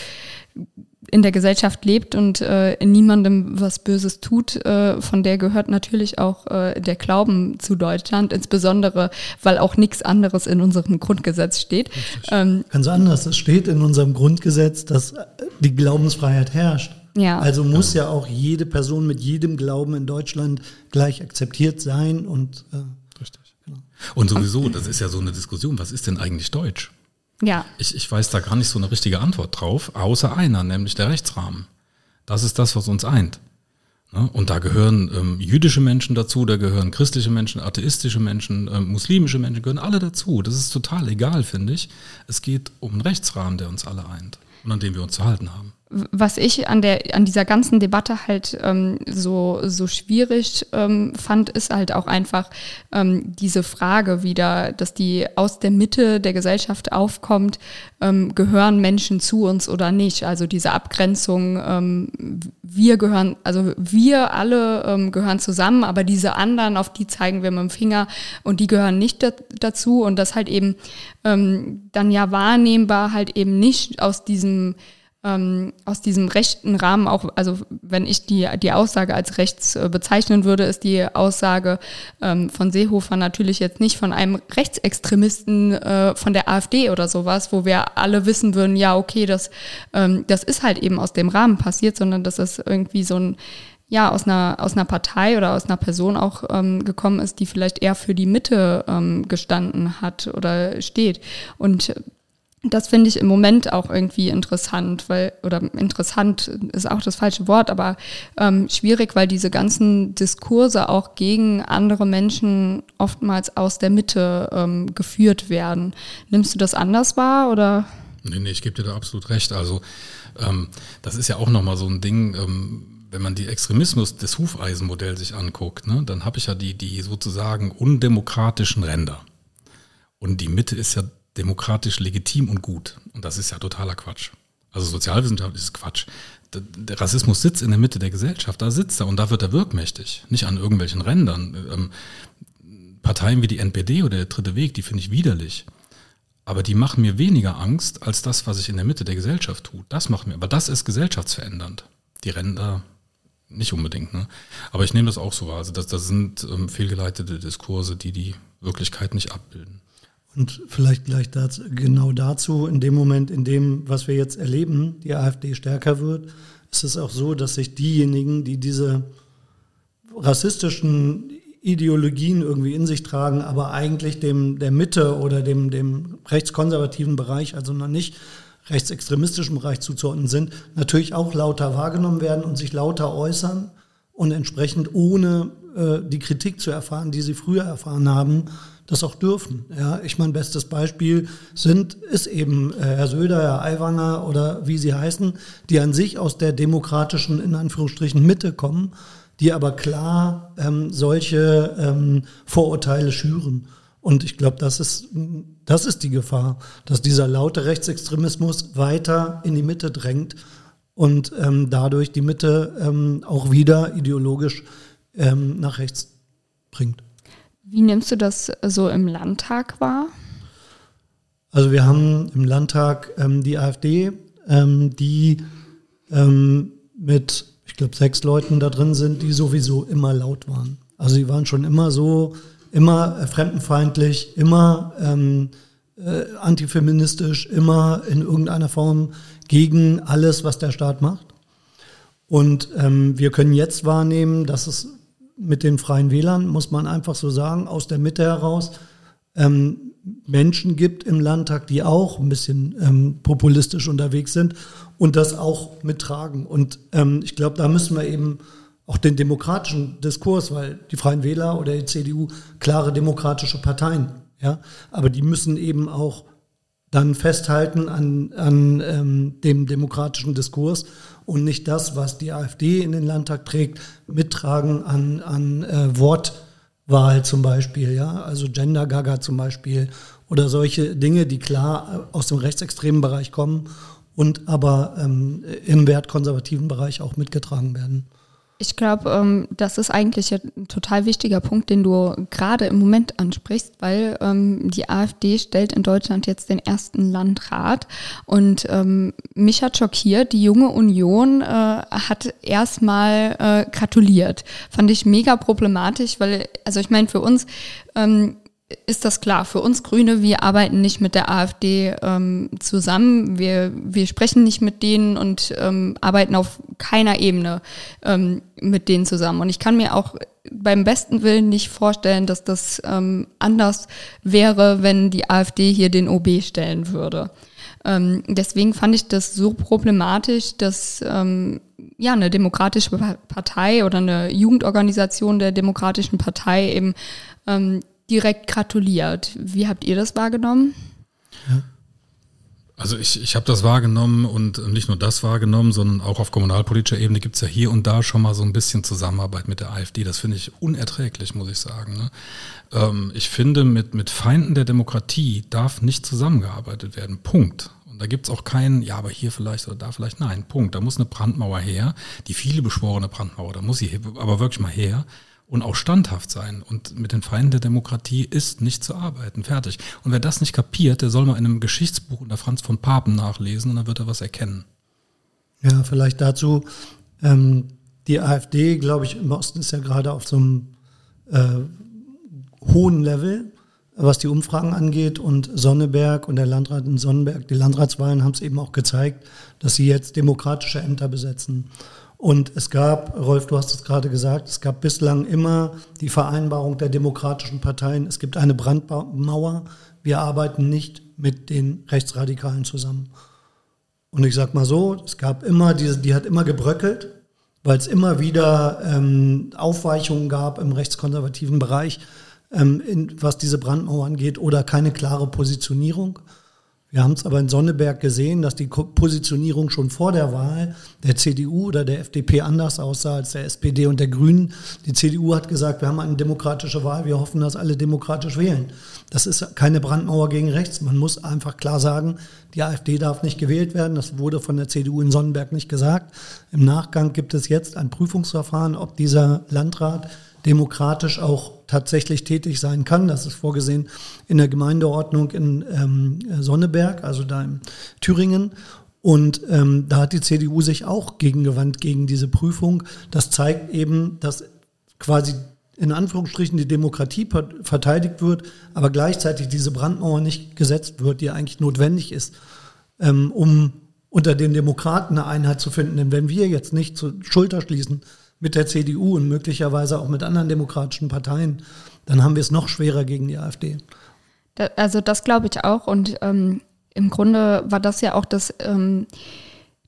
in der Gesellschaft lebt und äh, niemandem was Böses tut, äh, von der gehört natürlich auch äh, der Glauben zu Deutschland, insbesondere weil auch nichts anderes in unserem Grundgesetz steht.
Ähm, Ganz anders, es steht in unserem Grundgesetz, dass die Glaubensfreiheit herrscht. Ja. Also muss ja auch jede Person mit jedem Glauben in Deutschland gleich akzeptiert sein und äh,
Richtig. Genau. Und sowieso, das ist ja so eine Diskussion, was ist denn eigentlich Deutsch?
Ja.
Ich, ich weiß da gar nicht so eine richtige Antwort drauf, außer einer, nämlich der Rechtsrahmen. Das ist das, was uns eint. Ne? Und da gehören ähm, jüdische Menschen dazu, da gehören christliche Menschen, atheistische Menschen, ähm, muslimische Menschen, gehören alle dazu. Das ist total egal, finde ich. Es geht um einen Rechtsrahmen, der uns alle eint und an dem wir uns zu halten haben
was ich an der an dieser ganzen Debatte halt ähm, so so schwierig ähm, fand, ist halt auch einfach ähm, diese Frage wieder, dass die aus der Mitte der Gesellschaft aufkommt, ähm, gehören Menschen zu uns oder nicht? Also diese Abgrenzung, ähm, wir gehören, also wir alle ähm, gehören zusammen, aber diese anderen, auf die zeigen wir mit dem Finger und die gehören nicht dazu und das halt eben ähm, dann ja wahrnehmbar halt eben nicht aus diesem ähm, aus diesem rechten Rahmen auch, also wenn ich die, die Aussage als rechts äh, bezeichnen würde, ist die Aussage ähm, von Seehofer natürlich jetzt nicht von einem Rechtsextremisten äh, von der AfD oder sowas, wo wir alle wissen würden, ja, okay, das, ähm, das ist halt eben aus dem Rahmen passiert, sondern dass das irgendwie so ein ja, aus einer, aus einer Partei oder aus einer Person auch ähm, gekommen ist, die vielleicht eher für die Mitte ähm, gestanden hat oder steht. Und das finde ich im Moment auch irgendwie interessant, weil, oder interessant ist auch das falsche Wort, aber ähm, schwierig, weil diese ganzen Diskurse auch gegen andere Menschen oftmals aus der Mitte ähm, geführt werden. Nimmst du das anders wahr oder?
Nee, nee, ich gebe dir da absolut recht. Also ähm, das ist ja auch nochmal so ein Ding, ähm, wenn man die Extremismus des Hufeisenmodells sich anguckt, ne, dann habe ich ja die, die sozusagen undemokratischen Ränder. Und die Mitte ist ja demokratisch legitim und gut. Und das ist ja totaler Quatsch. Also sozialwissenschaftlich ist Quatsch. Der Rassismus sitzt in der Mitte der Gesellschaft, da sitzt er und da wird er wirkmächtig, nicht an irgendwelchen Rändern. Ähm, Parteien wie die NPD oder der Dritte Weg, die finde ich widerlich. Aber die machen mir weniger Angst als das, was ich in der Mitte der Gesellschaft tue. Das macht mir, aber das ist gesellschaftsverändernd. Die Ränder nicht unbedingt. Ne? Aber ich nehme das auch so wahr. Also das, das sind ähm, fehlgeleitete Diskurse, die die Wirklichkeit nicht abbilden.
Und vielleicht gleich dazu, genau dazu, in dem Moment, in dem, was wir jetzt erleben, die AfD stärker wird, ist es auch so, dass sich diejenigen, die diese rassistischen Ideologien irgendwie in sich tragen, aber eigentlich dem der Mitte oder dem, dem rechtskonservativen Bereich, also noch nicht rechtsextremistischen Bereich zuzuordnen sind, natürlich auch lauter wahrgenommen werden und sich lauter äußern und entsprechend ohne äh, die Kritik zu erfahren, die sie früher erfahren haben, das auch dürfen. Ja, ich mein bestes Beispiel sind, ist eben äh, Herr Söder, Herr Aiwanger oder wie sie heißen, die an sich aus der demokratischen, in Anführungsstrichen, Mitte kommen, die aber klar ähm, solche ähm, Vorurteile schüren. Und ich glaube, das ist, das ist die Gefahr, dass dieser laute Rechtsextremismus weiter in die Mitte drängt und ähm, dadurch die Mitte ähm, auch wieder ideologisch ähm, nach rechts bringt.
Wie nimmst du das so im Landtag wahr?
Also wir haben im Landtag ähm, die AfD, ähm, die ähm, mit, ich glaube, sechs Leuten da drin sind, die sowieso immer laut waren. Also sie waren schon immer so, immer äh, fremdenfeindlich, immer ähm, äh, antifeministisch, immer in irgendeiner Form gegen alles, was der Staat macht. Und ähm, wir können jetzt wahrnehmen, dass es mit den Freien Wählern, muss man einfach so sagen, aus der Mitte heraus ähm, Menschen gibt im Landtag, die auch ein bisschen ähm, populistisch unterwegs sind und das auch mittragen. Und ähm, ich glaube, da müssen wir eben auch den demokratischen Diskurs, weil die Freien Wähler oder die CDU klare demokratische Parteien, ja, aber die müssen eben auch dann festhalten an, an ähm, dem demokratischen Diskurs und nicht das, was die AfD in den Landtag trägt, mittragen an, an äh, Wortwahl zum Beispiel, ja, also Gender Gaga zum Beispiel oder solche Dinge, die klar äh, aus dem rechtsextremen Bereich kommen und aber ähm, im wertkonservativen Bereich auch mitgetragen werden.
Ich glaube, ähm, das ist eigentlich ein total wichtiger Punkt, den du gerade im Moment ansprichst, weil ähm, die AfD stellt in Deutschland jetzt den ersten Landrat. Und ähm, mich hat schockiert, die junge Union äh, hat erstmal äh, gratuliert. Fand ich mega problematisch, weil, also ich meine, für uns ähm, ist das klar. Für uns Grüne, wir arbeiten nicht mit der AfD ähm, zusammen. Wir, wir sprechen nicht mit denen und ähm, arbeiten auf keiner Ebene ähm, mit denen zusammen. Und ich kann mir auch beim besten Willen nicht vorstellen, dass das ähm, anders wäre, wenn die AfD hier den OB stellen würde. Ähm, deswegen fand ich das so problematisch, dass ähm, ja eine demokratische Partei oder eine Jugendorganisation der demokratischen Partei eben ähm, direkt gratuliert. Wie habt ihr das wahrgenommen?
Also ich, ich habe das wahrgenommen und nicht nur das wahrgenommen, sondern auch auf kommunalpolitischer Ebene gibt es ja hier und da schon mal so ein bisschen Zusammenarbeit mit der AfD. Das finde ich unerträglich, muss ich sagen. Ne? Ähm, ich finde, mit, mit Feinden der Demokratie darf nicht zusammengearbeitet werden. Punkt. Und da gibt es auch keinen, ja, aber hier vielleicht oder da vielleicht. Nein, Punkt. Da muss eine Brandmauer her, die viele beschworene Brandmauer, da muss sie aber wirklich mal her und auch standhaft sein. Und mit den Feinden der Demokratie ist nicht zu arbeiten. Fertig. Und wer das nicht kapiert, der soll mal in einem Geschichtsbuch unter Franz von Papen nachlesen und dann wird er was erkennen.
Ja, vielleicht dazu. Ähm, die AfD, glaube ich, im Osten ist ja gerade auf so einem äh, hohen Level, was die Umfragen angeht. Und Sonneberg und der Landrat in Sonnenberg, die Landratswahlen haben es eben auch gezeigt, dass sie jetzt demokratische Ämter besetzen. Und es gab, Rolf, du hast es gerade gesagt, es gab bislang immer die Vereinbarung der demokratischen Parteien. Es gibt eine Brandmauer. Wir arbeiten nicht mit den Rechtsradikalen zusammen. Und ich sag mal so, es gab immer diese, die hat immer gebröckelt, weil es immer wieder ähm, Aufweichungen gab im rechtskonservativen Bereich, ähm, in, was diese Brandmauer angeht, oder keine klare Positionierung. Wir haben es aber in Sonneberg gesehen, dass die Positionierung schon vor der Wahl der CDU oder der FDP anders aussah als der SPD und der Grünen. Die CDU hat gesagt, wir haben eine demokratische Wahl, wir hoffen, dass alle demokratisch wählen. Das ist keine Brandmauer gegen rechts. Man muss einfach klar sagen, die AfD darf nicht gewählt werden. Das wurde von der CDU in Sonnenberg nicht gesagt. Im Nachgang gibt es jetzt ein Prüfungsverfahren, ob dieser Landrat demokratisch auch tatsächlich tätig sein kann. Das ist vorgesehen in der Gemeindeordnung in ähm, Sonneberg, also da in Thüringen. Und ähm, da hat die CDU sich auch gegengewandt gegen diese Prüfung. Das zeigt eben, dass quasi in Anführungsstrichen die Demokratie verteidigt wird, aber gleichzeitig diese Brandmauer nicht gesetzt wird, die eigentlich notwendig ist, ähm, um unter den Demokraten eine Einheit zu finden. Denn wenn wir jetzt nicht zu Schulter schließen mit der CDU und möglicherweise auch mit anderen demokratischen Parteien, dann haben wir es noch schwerer gegen die AfD.
Da, also das glaube ich auch. Und ähm, im Grunde war das ja auch das, ähm,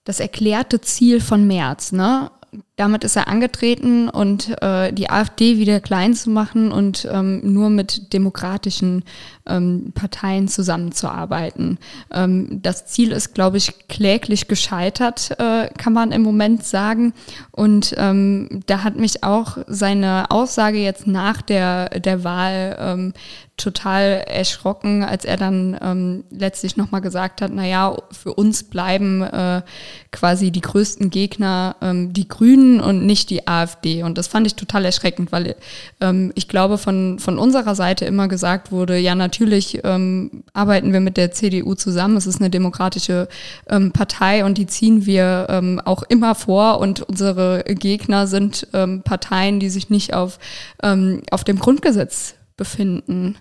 das erklärte Ziel von März. Ne? Damit ist er angetreten und äh, die AfD wieder klein zu machen und ähm, nur mit demokratischen ähm, Parteien zusammenzuarbeiten. Ähm, das Ziel ist, glaube ich, kläglich gescheitert, äh, kann man im Moment sagen. Und ähm, da hat mich auch seine Aussage jetzt nach der, der Wahl ähm, total erschrocken, als er dann ähm, letztlich nochmal gesagt hat, naja, für uns bleiben äh, quasi die größten Gegner ähm, die Grünen und nicht die AfD. Und das fand ich total erschreckend, weil ähm, ich glaube, von, von unserer Seite immer gesagt wurde, ja, natürlich ähm, arbeiten wir mit der CDU zusammen, es ist eine demokratische ähm, Partei und die ziehen wir ähm, auch immer vor und unsere Gegner sind ähm, Parteien, die sich nicht auf, ähm, auf dem Grundgesetz befinden.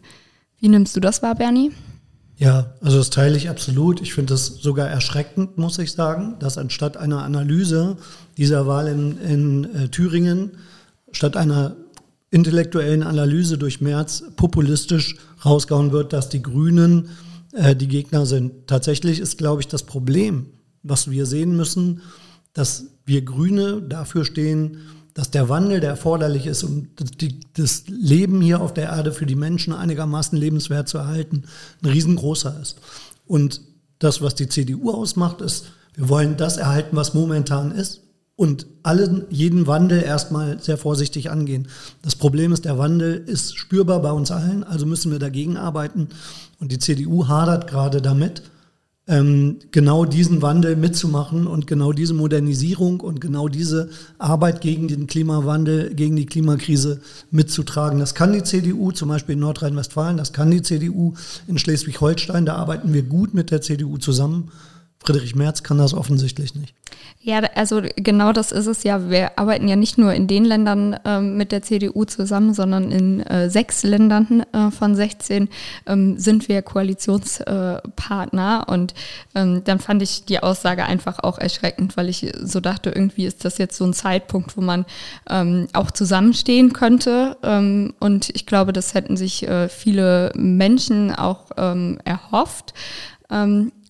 Wie nimmst du das wahr, Bernie?
Ja, also das teile ich absolut. Ich finde das sogar erschreckend, muss ich sagen, dass anstatt einer Analyse dieser Wahl in, in äh, Thüringen, statt einer intellektuellen Analyse durch März populistisch rausgehauen wird, dass die Grünen äh, die Gegner sind. Tatsächlich ist, glaube ich, das Problem, was wir sehen müssen, dass wir Grüne dafür stehen, dass der Wandel, der erforderlich ist, um das Leben hier auf der Erde für die Menschen einigermaßen lebenswert zu erhalten, ein riesengroßer ist. Und das, was die CDU ausmacht, ist, wir wollen das erhalten, was momentan ist und allen, jeden Wandel erstmal sehr vorsichtig angehen. Das Problem ist, der Wandel ist spürbar bei uns allen, also müssen wir dagegen arbeiten. Und die CDU hadert gerade damit ähm, genau diesen Wandel mitzumachen und genau diese Modernisierung und genau diese Arbeit gegen den Klimawandel, gegen die Klimakrise mitzutragen. Das kann die CDU, zum Beispiel in Nordrhein-Westfalen, das kann die CDU in Schleswig-Holstein, da arbeiten wir gut mit der CDU zusammen. Friedrich Merz kann das offensichtlich nicht.
Ja, also genau das ist es ja. Wir arbeiten ja nicht nur in den Ländern ähm, mit der CDU zusammen, sondern in äh, sechs Ländern äh, von 16 ähm, sind wir Koalitionspartner. Äh, und ähm, dann fand ich die Aussage einfach auch erschreckend, weil ich so dachte, irgendwie ist das jetzt so ein Zeitpunkt, wo man ähm, auch zusammenstehen könnte. Ähm, und ich glaube, das hätten sich äh, viele Menschen auch ähm, erhofft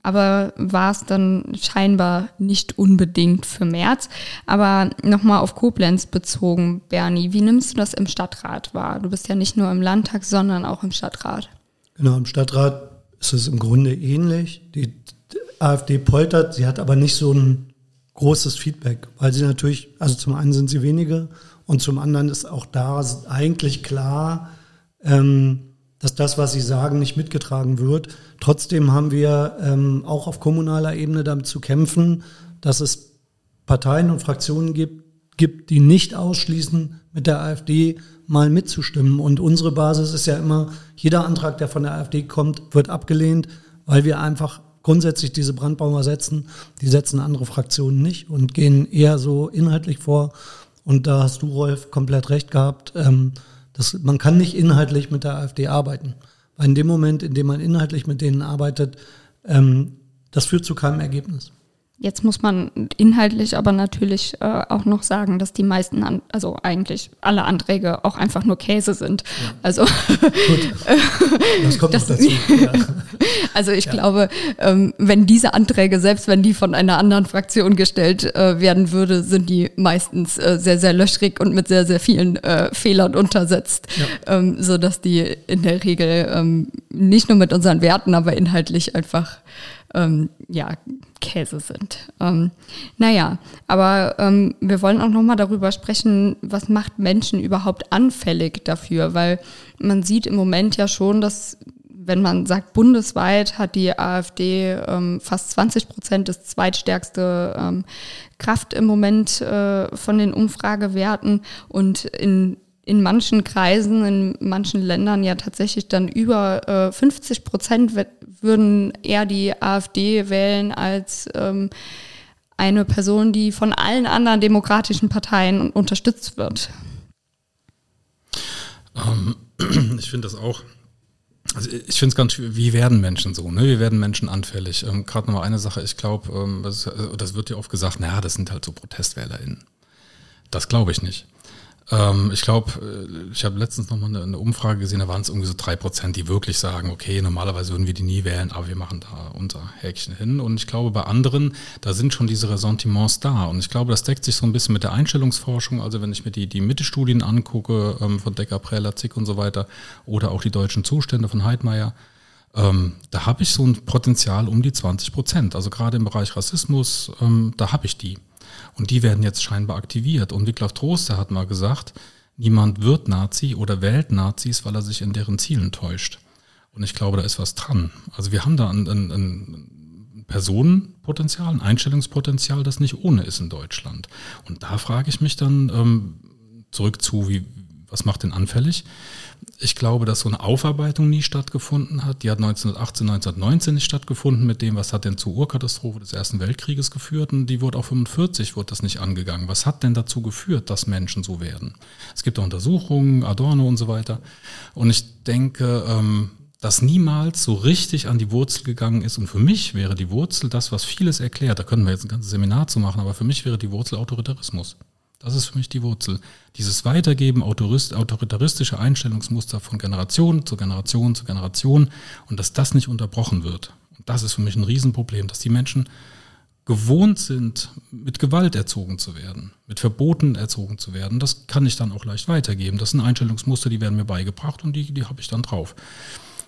aber war es dann scheinbar nicht unbedingt für März. Aber nochmal auf Koblenz bezogen, Bernie, wie nimmst du das im Stadtrat wahr? Du bist ja nicht nur im Landtag, sondern auch im Stadtrat.
Genau, im Stadtrat ist es im Grunde ähnlich. Die AfD poltert, sie hat aber nicht so ein großes Feedback, weil sie natürlich, also zum einen sind sie wenige und zum anderen ist auch da eigentlich klar, ähm, dass das, was Sie sagen, nicht mitgetragen wird. Trotzdem haben wir ähm, auch auf kommunaler Ebene damit zu kämpfen, dass es Parteien und Fraktionen gibt, gibt, die nicht ausschließen, mit der AfD mal mitzustimmen. Und unsere Basis ist ja immer, jeder Antrag, der von der AfD kommt, wird abgelehnt, weil wir einfach grundsätzlich diese Brandbaumer setzen. Die setzen andere Fraktionen nicht und gehen eher so inhaltlich vor. Und da hast du, Rolf, komplett recht gehabt. Ähm, das, man kann nicht inhaltlich mit der AfD arbeiten. Weil in dem Moment, in dem man inhaltlich mit denen arbeitet, ähm, das führt zu keinem Ergebnis.
Jetzt muss man inhaltlich aber natürlich äh, auch noch sagen, dass die meisten, an, also eigentlich alle Anträge auch einfach nur Käse sind. Ja. Also Gut. das kommt das, noch dazu. Ja. Also ich ja. glaube, ähm, wenn diese Anträge, selbst wenn die von einer anderen Fraktion gestellt äh, werden würde, sind die meistens äh, sehr, sehr löchrig und mit sehr, sehr vielen äh, Fehlern untersetzt, ähm, so dass die in der Regel ähm, nicht nur mit unseren Werten, aber inhaltlich einfach ähm, ja, Käse sind. Ähm, naja, aber ähm, wir wollen auch nochmal darüber sprechen, was macht Menschen überhaupt anfällig dafür, weil man sieht im Moment ja schon, dass wenn man sagt, bundesweit hat die AfD ähm, fast 20 Prozent, das zweitstärkste ähm, Kraft im Moment äh, von den Umfragewerten und in in manchen Kreisen, in manchen Ländern ja tatsächlich dann über äh, 50 Prozent würden eher die AfD wählen als ähm, eine Person, die von allen anderen demokratischen Parteien unterstützt wird.
Ähm, ich finde das auch. Also ich finde es ganz schwierig, wie werden Menschen so, ne? Wie werden Menschen anfällig? Ähm, Gerade nochmal eine Sache, ich glaube, ähm, das, äh, das, wird ja oft gesagt, naja, das sind halt so ProtestwählerInnen. Das glaube ich nicht. Ähm, ich glaube, äh, ich habe letztens nochmal eine, eine Umfrage gesehen, da waren es irgendwie so drei Prozent, die wirklich sagen, okay, normalerweise würden wir die nie wählen, aber wir machen da unser Häkchen hin. Und ich glaube, bei anderen, da sind schon diese Ressentiments da. Und ich glaube, das deckt sich so ein bisschen mit der Einstellungsforschung. Also wenn ich mir die, die Mitte-Studien angucke, ähm, von Decker, Preller, Zick und so weiter, oder auch die deutschen Zustände von Heidmeier, ähm, da habe ich so ein Potenzial um die 20 Prozent. Also gerade im Bereich Rassismus, ähm, da habe ich die. Und die werden jetzt scheinbar aktiviert. Und Wiglaf Troster hat mal gesagt, niemand wird Nazi oder wählt Nazis, weil er sich in deren Zielen täuscht. Und ich glaube, da ist was dran. Also wir haben da ein, ein, ein Personenpotenzial, ein Einstellungspotenzial, das nicht ohne ist in Deutschland. Und da frage ich mich dann ähm, zurück zu, wie, was macht denn anfällig? Ich glaube, dass so eine Aufarbeitung nie stattgefunden hat. Die hat 1918, 1919 nicht stattgefunden mit dem, was hat denn zur Urkatastrophe des Ersten Weltkrieges geführt. Und die wurde auch 45 wurde das nicht angegangen. Was hat denn dazu geführt, dass Menschen so werden? Es gibt auch Untersuchungen, Adorno und so weiter. Und ich denke, ähm, dass niemals so richtig an die Wurzel gegangen ist. Und für mich wäre die Wurzel das, was vieles erklärt. Da können wir jetzt ein ganzes Seminar zu machen, aber für mich wäre die Wurzel Autoritarismus. Das ist für mich die Wurzel. Dieses Weitergeben autoritaristische Einstellungsmuster von Generation zu Generation zu Generation und dass das nicht unterbrochen wird. Und das ist für mich ein Riesenproblem, dass die Menschen gewohnt sind, mit Gewalt erzogen zu werden, mit Verboten erzogen zu werden. Das kann ich dann auch leicht weitergeben. Das sind Einstellungsmuster, die werden mir beigebracht und die, die habe ich dann drauf.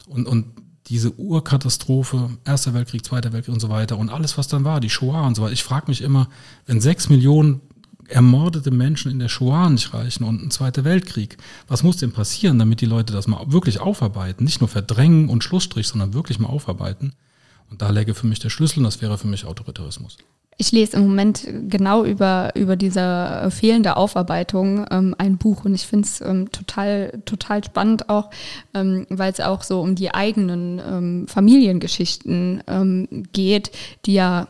Und, und diese Urkatastrophe, Erster Weltkrieg, Zweiter Weltkrieg und so weiter und alles, was dann war, die Shoah und so weiter. Ich frage mich immer, wenn sechs Millionen ermordete Menschen in der Shoah nicht reichen und ein Zweiter Weltkrieg. Was muss denn passieren, damit die Leute das mal wirklich aufarbeiten? Nicht nur verdrängen und Schlussstrich, sondern wirklich mal aufarbeiten. Und da läge für mich der Schlüssel und das wäre für mich Autoritarismus.
Ich lese im Moment genau über, über diese fehlende Aufarbeitung ähm, ein Buch und ich finde es ähm, total, total spannend auch, ähm, weil es auch so um die eigenen ähm, Familiengeschichten ähm, geht, die ja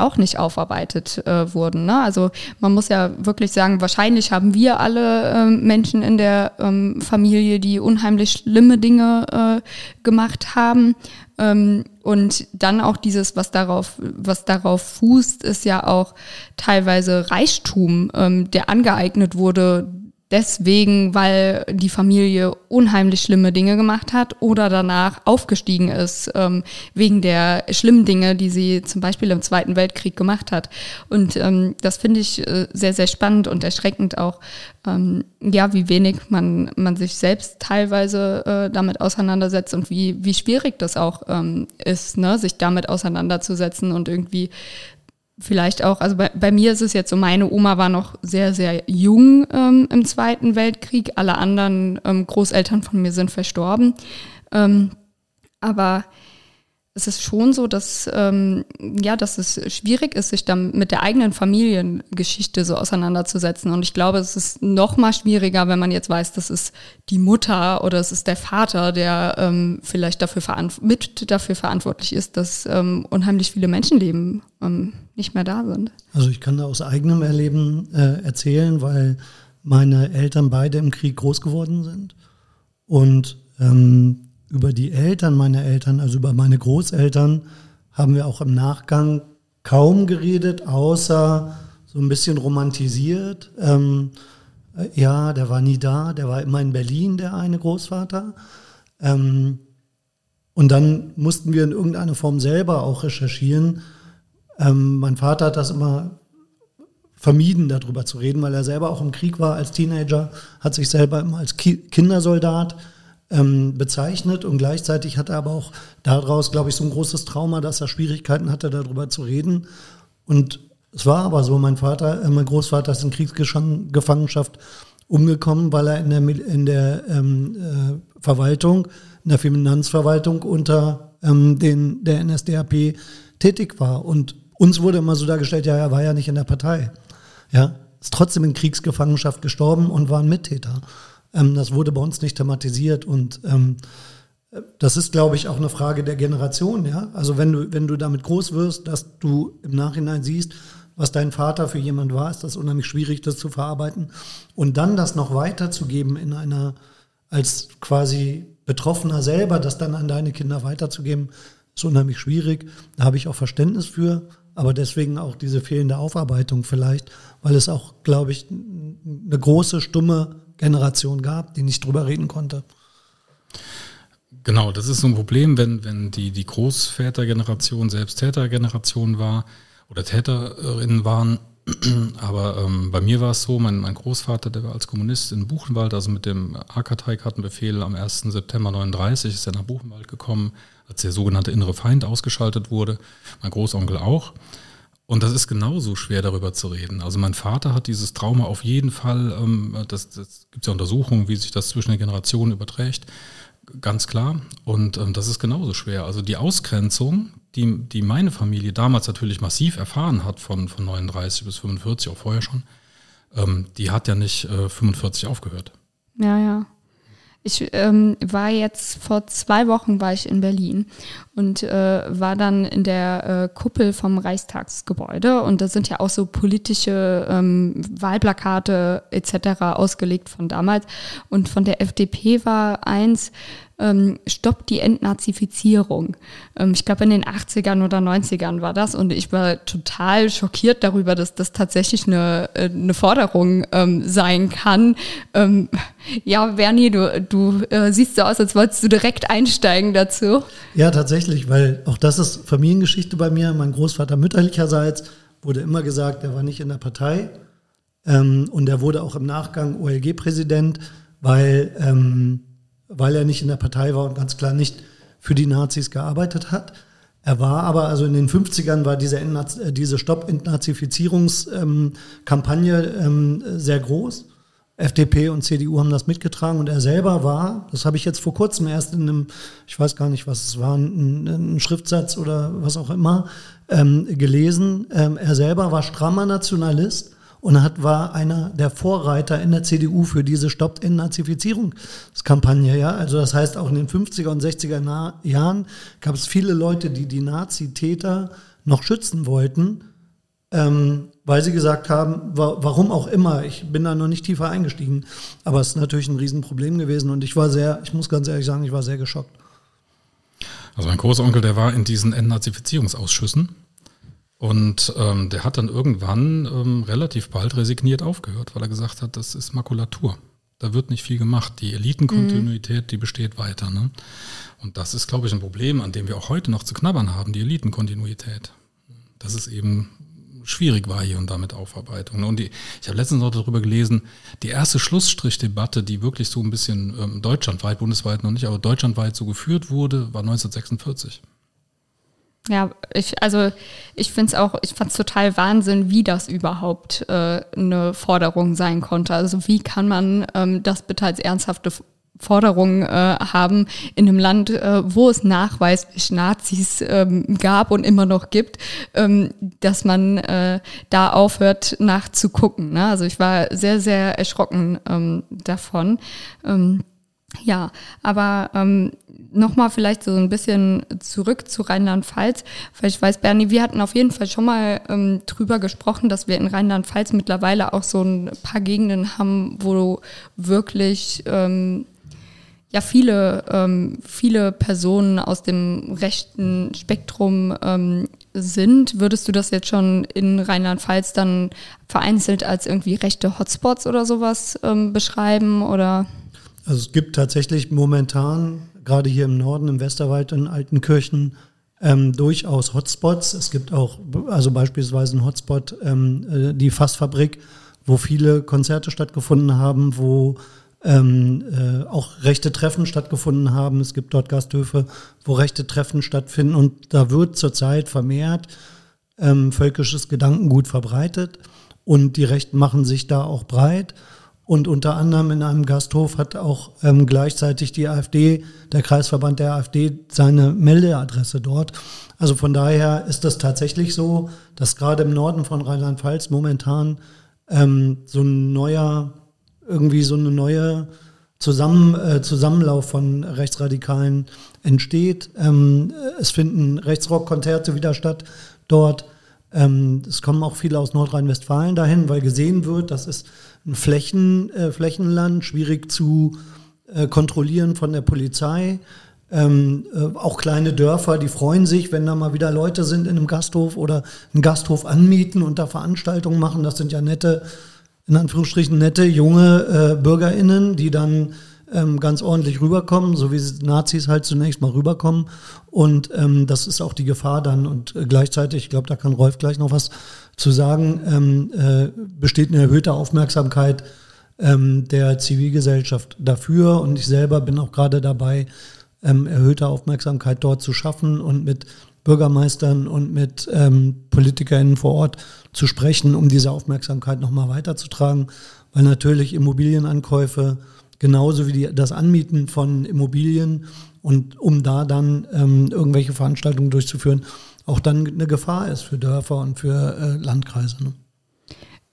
auch nicht aufarbeitet äh, wurden. Ne? Also man muss ja wirklich sagen, wahrscheinlich haben wir alle äh, Menschen in der ähm, Familie, die unheimlich schlimme Dinge äh, gemacht haben. Ähm, und dann auch dieses, was darauf, was darauf fußt, ist ja auch teilweise Reichtum, ähm, der angeeignet wurde deswegen, weil die Familie unheimlich schlimme Dinge gemacht hat oder danach aufgestiegen ist, ähm, wegen der schlimmen Dinge, die sie zum Beispiel im Zweiten Weltkrieg gemacht hat. Und ähm, das finde ich äh, sehr, sehr spannend und erschreckend auch, ähm, ja, wie wenig man, man sich selbst teilweise äh, damit auseinandersetzt und wie, wie schwierig das auch ähm, ist, ne, sich damit auseinanderzusetzen und irgendwie vielleicht auch, also bei, bei mir ist es jetzt so, meine Oma war noch sehr, sehr jung ähm, im Zweiten Weltkrieg. Alle anderen ähm, Großeltern von mir sind verstorben. Ähm, aber es ist schon so, dass, ähm, ja, dass es schwierig ist, sich dann mit der eigenen Familiengeschichte so auseinanderzusetzen. Und ich glaube, es ist noch mal schwieriger, wenn man jetzt weiß, das ist die Mutter oder es ist der Vater, der ähm, vielleicht dafür mit dafür verantwortlich ist, dass ähm, unheimlich viele Menschenleben ähm, nicht mehr da sind.
Also ich kann da aus eigenem Erleben äh, erzählen, weil meine Eltern beide im Krieg groß geworden sind. Und ähm, über die Eltern meiner Eltern, also über meine Großeltern, haben wir auch im Nachgang kaum geredet, außer so ein bisschen romantisiert. Ähm, äh, ja, der war nie da, der war immer in Berlin, der eine Großvater. Ähm, und dann mussten wir in irgendeiner Form selber auch recherchieren. Ähm, mein Vater hat das immer vermieden, darüber zu reden, weil er selber auch im Krieg war als Teenager, hat sich selber immer als Ki Kindersoldat ähm, bezeichnet und gleichzeitig hat er aber auch daraus, glaube ich, so ein großes Trauma, dass er Schwierigkeiten hatte, darüber zu reden. Und es war aber so, mein Vater, äh, mein Großvater ist in Kriegsgefangenschaft umgekommen, weil er in der, in der ähm, äh, Verwaltung, in der Finanzverwaltung unter ähm, den, der NSDAP tätig war. Und uns wurde immer so dargestellt, ja, er war ja nicht in der Partei. Ja, ist trotzdem in Kriegsgefangenschaft gestorben und war ein Mittäter. Ähm, das wurde bei uns nicht thematisiert und ähm, das ist, glaube ich, auch eine Frage der Generation, ja. Also wenn du, wenn du damit groß wirst, dass du im Nachhinein siehst, was dein Vater für jemand war, ist das unheimlich schwierig, das zu verarbeiten. Und dann das noch weiterzugeben in einer, als quasi Betroffener selber, das dann an deine Kinder weiterzugeben, ist unheimlich schwierig. Da habe ich auch Verständnis für. aber deswegen auch diese fehlende Aufarbeitung vielleicht, weil es auch, glaube ich, eine große, stumme Generation gab, die nicht drüber reden konnte.
Genau, das ist so ein Problem, wenn, wenn die, die Großvätergeneration selbst Tätergeneration war oder Täterinnen waren. Aber ähm, bei mir war es so, mein, mein Großvater, der war als Kommunist in Buchenwald, also mit dem AK-Kartenbefehl am 1. September 39 ist er nach Buchenwald gekommen, als der sogenannte innere Feind ausgeschaltet wurde. Mein Großonkel auch. Und das ist genauso schwer darüber zu reden. Also mein Vater hat dieses Trauma auf jeden Fall, ähm, das, das gibt ja Untersuchungen, wie sich das zwischen den Generationen überträgt ganz klar. Und ähm, das ist genauso schwer. Also die Ausgrenzung, die, die meine Familie damals natürlich massiv erfahren hat, von, von 39 bis 45, auch vorher schon, ähm, die hat ja nicht äh, 45 aufgehört.
Ja, ja. Ich ähm, war jetzt vor zwei Wochen war ich in Berlin und äh, war dann in der äh, Kuppel vom Reichstagsgebäude und da sind ja auch so politische ähm, Wahlplakate etc. ausgelegt von damals und von der FDP war eins ähm, Stopp die Entnazifizierung. Ähm, ich glaube in den 80ern oder 90ern war das und ich war total schockiert darüber, dass das tatsächlich eine, äh, eine Forderung ähm, sein kann. Ähm, ja, Bernie, du, du äh, siehst so aus, als wolltest du direkt einsteigen dazu.
Ja, tatsächlich, weil auch das ist Familiengeschichte bei mir. Mein Großvater mütterlicherseits wurde immer gesagt, er war nicht in der Partei. Ähm, und er wurde auch im Nachgang OLG-Präsident, weil ähm, weil er nicht in der Partei war und ganz klar nicht für die Nazis gearbeitet hat. Er war aber, also in den 50ern war diese, äh, diese Stopp-Entnazifizierungskampagne ähm, sehr groß. FDP und CDU haben das mitgetragen und er selber war, das habe ich jetzt vor kurzem erst in einem, ich weiß gar nicht, was es war, ein, Schriftsatz oder was auch immer, ähm, gelesen. Ähm, er selber war strammer Nationalist und hat, war einer der Vorreiter in der CDU für diese Stoppt-Entnazifizierungskampagne. Ja? Also das heißt, auch in den 50er und 60er Jahren gab es viele Leute, die die Nazitäter noch schützen wollten, ähm, weil sie gesagt haben, wa warum auch immer, ich bin da noch nicht tiefer eingestiegen, aber es ist natürlich ein Riesenproblem gewesen und ich war sehr, ich muss ganz ehrlich sagen, ich war sehr geschockt.
Also mein Großonkel, der war in diesen Entnazifizierungsausschüssen und ähm, der hat dann irgendwann ähm, relativ bald resigniert aufgehört, weil er gesagt hat, das ist Makulatur. Da wird nicht viel gemacht. Die Elitenkontinuität, mhm. die besteht weiter. Ne? Und das ist, glaube ich, ein Problem, an dem wir auch heute noch zu knabbern haben, die Elitenkontinuität. Dass es eben schwierig war hier und da mit Aufarbeitung. Ne? Und die, ich habe letztens noch darüber gelesen, die erste Schlussstrichdebatte, die wirklich so ein bisschen ähm, deutschlandweit, bundesweit noch nicht, aber deutschlandweit so geführt wurde, war 1946.
Ja, ich, also ich finde es auch, ich fand es total Wahnsinn, wie das überhaupt äh, eine Forderung sein konnte. Also wie kann man ähm, das bitte als ernsthafte Forderung äh, haben in einem Land, äh, wo es nachweislich Nazis ähm, gab und immer noch gibt, ähm, dass man äh, da aufhört nachzugucken. Ne? Also ich war sehr, sehr erschrocken ähm, davon. Ähm, ja, aber ähm, nochmal vielleicht so ein bisschen zurück zu Rheinland-Pfalz, weil ich weiß, Bernie, wir hatten auf jeden Fall schon mal ähm, drüber gesprochen, dass wir in Rheinland-Pfalz mittlerweile auch so ein paar Gegenden haben, wo wirklich ähm, ja viele, ähm, viele Personen aus dem rechten Spektrum ähm, sind. Würdest du das jetzt schon in Rheinland-Pfalz dann vereinzelt als irgendwie rechte Hotspots oder sowas ähm, beschreiben oder?
Also es gibt tatsächlich momentan, gerade hier im Norden, im Westerwald, in Altenkirchen, ähm, durchaus Hotspots. Es gibt auch, also beispielsweise ein Hotspot, ähm, äh, die Fassfabrik, wo viele Konzerte stattgefunden haben, wo ähm, äh, auch rechte Treffen stattgefunden haben. Es gibt dort Gasthöfe, wo rechte Treffen stattfinden und da wird zurzeit vermehrt ähm, völkisches Gedankengut verbreitet und die Rechten machen sich da auch breit. Und unter anderem in einem Gasthof hat auch ähm, gleichzeitig die AfD, der Kreisverband der AfD, seine Meldeadresse dort. Also von daher ist das tatsächlich so, dass gerade im Norden von Rheinland-Pfalz momentan ähm, so ein neuer, irgendwie so eine neue Zusammen, äh, Zusammenlauf von Rechtsradikalen entsteht. Ähm, es finden Rechtsrockkonzerte wieder statt dort. Ähm, es kommen auch viele aus Nordrhein-Westfalen dahin, weil gesehen wird, das ist ein Flächen, äh, Flächenland, schwierig zu äh, kontrollieren von der Polizei. Ähm, äh, auch kleine Dörfer, die freuen sich, wenn da mal wieder Leute sind in einem Gasthof oder einen Gasthof anmieten und da Veranstaltungen machen. Das sind ja nette, in Anführungsstrichen nette junge äh, BürgerInnen, die dann ähm, ganz ordentlich rüberkommen, so wie Nazis halt zunächst mal rüberkommen. Und ähm, das ist auch die Gefahr dann. Und äh, gleichzeitig, ich glaube, da kann Rolf gleich noch was zu sagen, ähm, äh, besteht eine erhöhte Aufmerksamkeit ähm, der Zivilgesellschaft dafür. Und ich selber bin auch gerade dabei, ähm, erhöhte Aufmerksamkeit dort zu schaffen und mit Bürgermeistern und mit ähm, PolitikerInnen vor Ort zu sprechen, um diese Aufmerksamkeit nochmal weiterzutragen, weil natürlich Immobilienankäufe genauso wie die, das Anmieten von Immobilien und um da dann ähm, irgendwelche Veranstaltungen durchzuführen, auch dann eine Gefahr ist für Dörfer und für äh, Landkreise. Ne?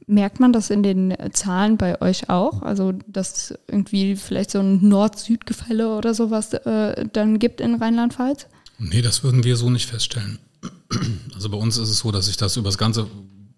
Merkt man das in den Zahlen bei euch auch? Also, dass irgendwie vielleicht so ein Nord-Süd-Gefälle oder sowas äh, dann gibt in Rheinland-Pfalz?
Nee, das würden wir so nicht feststellen. Also bei uns ist es so, dass sich das über das ganze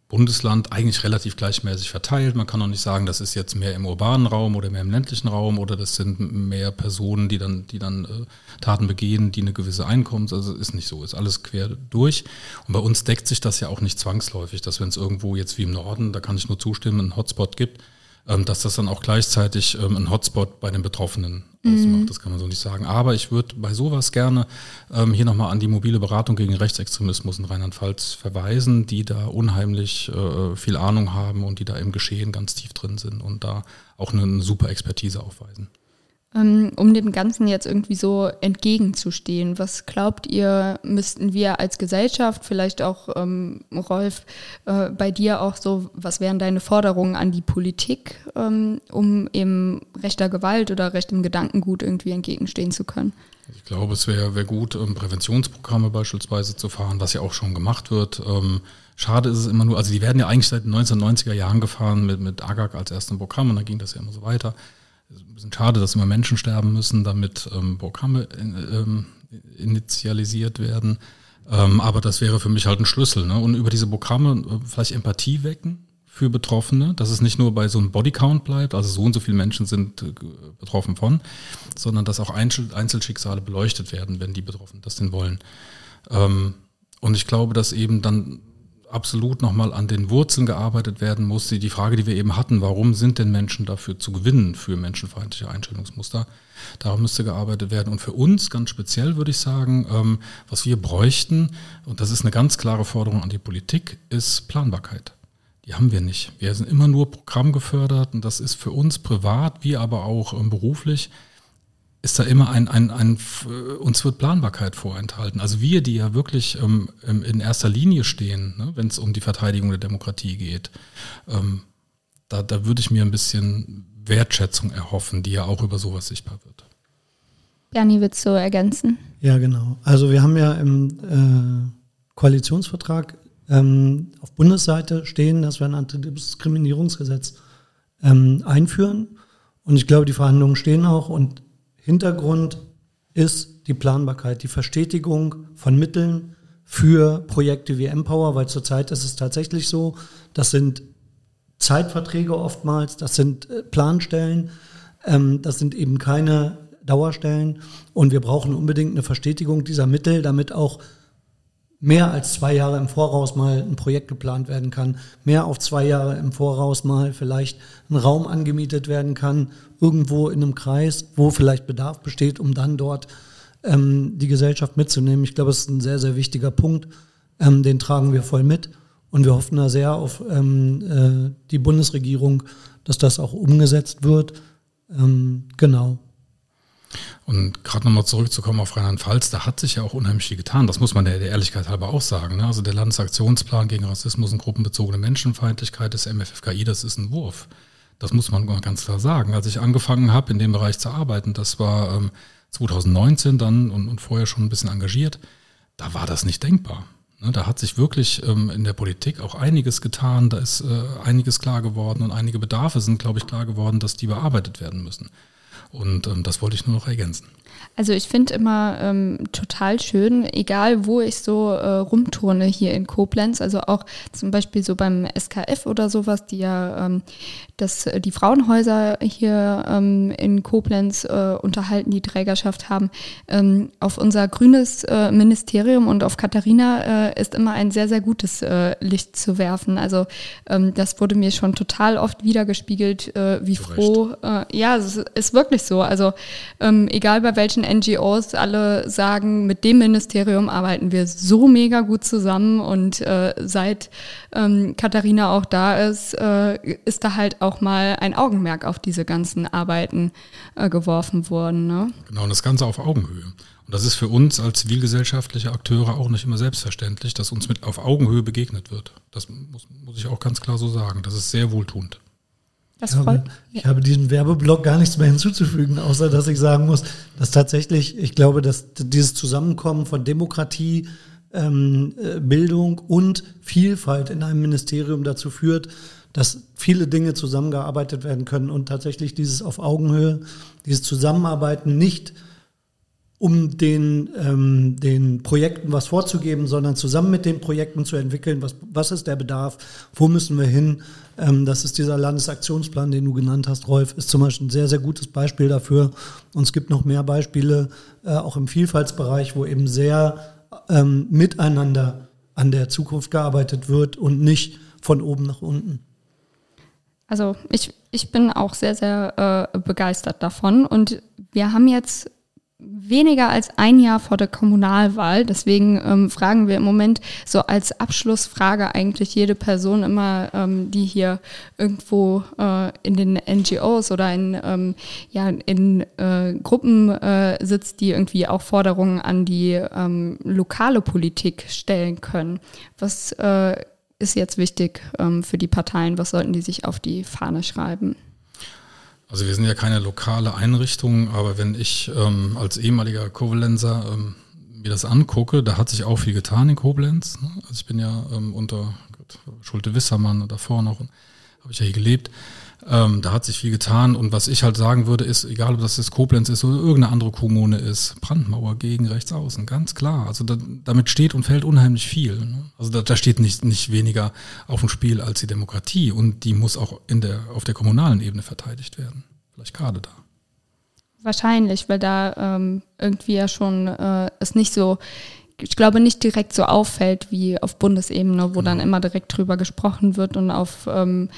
Bundesland eigentlich relativ gleichmäßig verteilt. Man kann auch nicht sagen, das ist jetzt mehr im urbanen Raum oder mehr im ländlichen Raum oder das sind mehr Personen, die dann, die dann äh, Taten begehen, die eine gewisse Einkommens, also ist nicht so, ist alles quer durch. Und bei uns deckt sich das ja auch nicht zwangsläufig, dass wenn es irgendwo jetzt wie im Norden, da kann ich nur zustimmen, einen Hotspot gibt, dass das dann auch gleichzeitig ähm, ein Hotspot bei den Betroffenen ausmacht. Mhm. Das kann man so nicht sagen. Aber ich würde bei sowas gerne ähm, hier nochmal an die mobile Beratung gegen Rechtsextremismus in Rheinland-Pfalz verweisen, die da unheimlich äh, viel Ahnung haben und die da im Geschehen ganz tief drin sind und da auch eine, eine super Expertise aufweisen.
Ähm, um dem Ganzen jetzt irgendwie so entgegenzustehen. Was glaubt ihr, müssten wir als Gesellschaft, vielleicht auch ähm, Rolf, äh, bei dir auch so, was wären deine Forderungen an die Politik, ähm, um eben rechter Gewalt oder rechtem Gedankengut irgendwie entgegenstehen zu können?
Ich glaube, es wäre wär gut, ähm, Präventionsprogramme beispielsweise zu fahren, was ja auch schon gemacht wird. Ähm, schade ist es immer nur, also die werden ja eigentlich seit den 1990er Jahren gefahren mit, mit AGAG als ersten Programm und dann ging das ja immer so weiter ist ein bisschen schade, dass immer Menschen sterben müssen, damit ähm, Programme in, ähm, initialisiert werden. Ähm, aber das wäre für mich halt ein Schlüssel. Ne? Und über diese Programme äh, vielleicht Empathie wecken für Betroffene, dass es nicht nur bei so einem Bodycount bleibt, also so und so viele Menschen sind äh, betroffen von, sondern dass auch Einzel Einzelschicksale beleuchtet werden, wenn die Betroffenen das denn wollen. Ähm, und ich glaube, dass eben dann absolut nochmal an den Wurzeln gearbeitet werden muss. Die Frage, die wir eben hatten, warum sind denn Menschen dafür zu gewinnen für menschenfeindliche Einstellungsmuster? Darum müsste gearbeitet werden. Und für uns ganz speziell würde ich sagen, ähm, was wir bräuchten, und das ist eine ganz klare Forderung an die Politik, ist Planbarkeit. Die haben wir nicht. Wir sind immer nur programmgefördert und das ist für uns privat wie aber auch ähm, beruflich ist da immer ein, ein, ein, uns wird Planbarkeit vorenthalten. Also wir, die ja wirklich ähm, in erster Linie stehen, ne, wenn es um die Verteidigung der Demokratie geht, ähm, da, da würde ich mir ein bisschen Wertschätzung erhoffen, die ja auch über sowas sichtbar wird.
Bernie, willst du ergänzen?
Ja, genau. Also wir haben ja im äh, Koalitionsvertrag ähm, auf Bundesseite stehen, dass wir ein Antidiskriminierungsgesetz ähm, einführen. Und ich glaube, die Verhandlungen stehen auch und Hintergrund ist die Planbarkeit, die Verstetigung von Mitteln für Projekte wie Empower, weil zurzeit ist es tatsächlich so, das sind Zeitverträge oftmals, das sind äh, Planstellen, ähm, das sind eben keine Dauerstellen und wir brauchen unbedingt eine Verstetigung dieser Mittel, damit auch mehr als zwei Jahre im Voraus mal ein Projekt geplant werden kann, mehr auf zwei Jahre im Voraus mal vielleicht ein Raum angemietet werden kann, irgendwo in einem Kreis, wo vielleicht Bedarf besteht, um dann dort ähm, die Gesellschaft mitzunehmen. Ich glaube, es ist ein sehr, sehr wichtiger Punkt. Ähm, den tragen wir voll mit und wir hoffen da sehr auf ähm, äh, die Bundesregierung, dass das auch umgesetzt wird. Ähm, genau.
Und gerade nochmal zurückzukommen auf Rheinland-Pfalz, da hat sich ja auch unheimlich viel getan. Das muss man der, der Ehrlichkeit halber auch sagen. Ne? Also der Landesaktionsplan gegen Rassismus und gruppenbezogene Menschenfeindlichkeit des MFFKI, das ist ein Wurf. Das muss man ganz klar sagen. Als ich angefangen habe, in dem Bereich zu arbeiten, das war ähm, 2019 dann und, und vorher schon ein bisschen engagiert, da war das nicht denkbar. Ne? Da hat sich wirklich ähm, in der Politik auch einiges getan, da ist äh, einiges klar geworden und einige Bedarfe sind, glaube ich, klar geworden, dass die bearbeitet werden müssen. Und ähm, das wollte ich nur noch ergänzen.
Also ich finde immer ähm, total schön, egal wo ich so äh, rumturne hier in Koblenz, also auch zum Beispiel so beim SKF oder sowas, die ja ähm, das, die Frauenhäuser hier ähm, in Koblenz äh, unterhalten, die Trägerschaft haben. Ähm, auf unser grünes äh, Ministerium und auf Katharina äh, ist immer ein sehr, sehr gutes äh, Licht zu werfen. Also ähm, das wurde mir schon total oft wiedergespiegelt, äh, wie froh. Äh, ja, es ist wirklich so. Also ähm, egal bei welchen NGOs, alle sagen, mit dem Ministerium arbeiten wir so mega gut zusammen und äh, seit ähm, Katharina auch da ist, äh, ist da halt auch mal ein Augenmerk auf diese ganzen Arbeiten äh, geworfen worden. Ne?
Genau, und das Ganze auf Augenhöhe. Und das ist für uns als zivilgesellschaftliche Akteure auch nicht immer selbstverständlich, dass uns mit auf Augenhöhe begegnet wird. Das muss, muss ich auch ganz klar so sagen. Das ist sehr wohltuend.
Das ich, habe, ich habe diesem Werbeblock gar nichts mehr hinzuzufügen, außer dass ich sagen muss, dass tatsächlich, ich glaube, dass dieses Zusammenkommen von Demokratie, ähm, äh, Bildung und Vielfalt in einem Ministerium dazu führt, dass viele Dinge zusammengearbeitet werden können und tatsächlich dieses auf Augenhöhe, dieses Zusammenarbeiten nicht um den, ähm, den Projekten was vorzugeben, sondern zusammen mit den Projekten zu entwickeln, was, was ist der Bedarf, wo müssen wir hin. Ähm, das ist dieser Landesaktionsplan, den du genannt hast, Rolf, ist zum Beispiel ein sehr, sehr gutes Beispiel dafür. Und es gibt noch mehr Beispiele, äh, auch im Vielfaltsbereich, wo eben sehr ähm, miteinander an der Zukunft gearbeitet wird und nicht von oben nach unten.
Also ich, ich bin auch sehr, sehr äh, begeistert davon. Und wir haben jetzt weniger als ein Jahr vor der Kommunalwahl. Deswegen ähm, fragen wir im Moment so als Abschlussfrage eigentlich jede Person immer, ähm, die hier irgendwo äh, in den NGOs oder in, ähm, ja, in äh, Gruppen äh, sitzt, die irgendwie auch Forderungen an die ähm, lokale Politik stellen können. Was äh, ist jetzt wichtig ähm, für die Parteien? Was sollten die sich auf die Fahne schreiben?
Also wir sind ja keine lokale Einrichtung, aber wenn ich ähm, als ehemaliger Koblenzer ähm, mir das angucke, da hat sich auch viel getan in Koblenz. Ne? Also ich bin ja ähm, unter Gott, Schulte Wissermann davor noch, habe ich ja hier gelebt. Ähm, da hat sich viel getan und was ich halt sagen würde, ist, egal ob das jetzt Koblenz ist oder irgendeine andere Kommune ist, Brandmauer gegen rechts außen, ganz klar. Also da, damit steht und fällt unheimlich viel. Ne? Also da, da steht nicht, nicht weniger auf dem Spiel als die Demokratie und die muss auch in der, auf der kommunalen Ebene verteidigt werden. Vielleicht gerade da.
Wahrscheinlich, weil da ähm, irgendwie ja schon äh, es nicht so ich glaube, nicht direkt so auffällt wie auf Bundesebene, wo dann genau. immer direkt drüber gesprochen wird und auf ähm,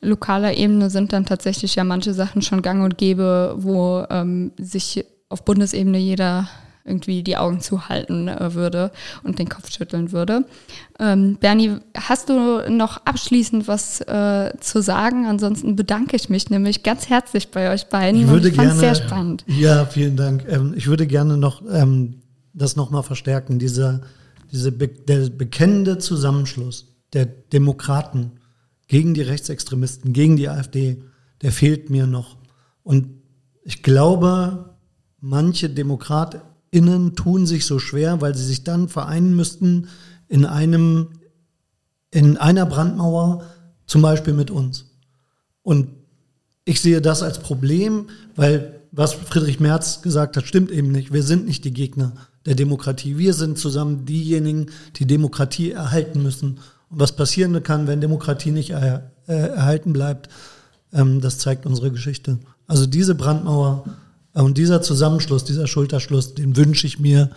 lokaler Ebene sind dann tatsächlich ja manche Sachen schon gang und gäbe, wo ähm, sich auf Bundesebene jeder irgendwie die Augen zuhalten äh, würde und den Kopf schütteln würde. Ähm, Bernie, hast du noch abschließend was äh, zu sagen? Ansonsten bedanke ich mich nämlich ganz herzlich bei euch beiden.
Ich würde ich gerne, sehr spannend. Ja, vielen Dank. Ähm, ich würde gerne noch ähm, das nochmal verstärken. Dieser, diese Be der bekennende Zusammenschluss der Demokraten gegen die Rechtsextremisten, gegen die AfD, der fehlt mir noch. Und ich glaube, manche DemokratInnen tun sich so schwer, weil sie sich dann vereinen müssten in einem, in einer Brandmauer, zum Beispiel mit uns. Und ich sehe das als Problem, weil was Friedrich Merz gesagt hat, stimmt eben nicht. Wir sind nicht die Gegner der Demokratie. Wir sind zusammen diejenigen, die Demokratie erhalten müssen. Und was passieren kann, wenn Demokratie nicht er, äh, erhalten bleibt, ähm, das zeigt unsere Geschichte. Also diese Brandmauer äh, und dieser Zusammenschluss, dieser Schulterschluss, den wünsche ich mir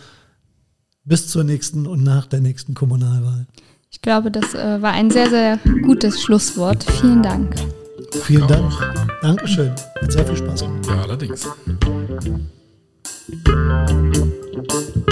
bis zur nächsten und nach der nächsten Kommunalwahl.
Ich glaube, das äh, war ein sehr, sehr gutes Schlusswort. Vielen Dank.
Vielen Dank. Dankeschön. Hat sehr viel Spaß gemacht.
Ja, allerdings. Thank you.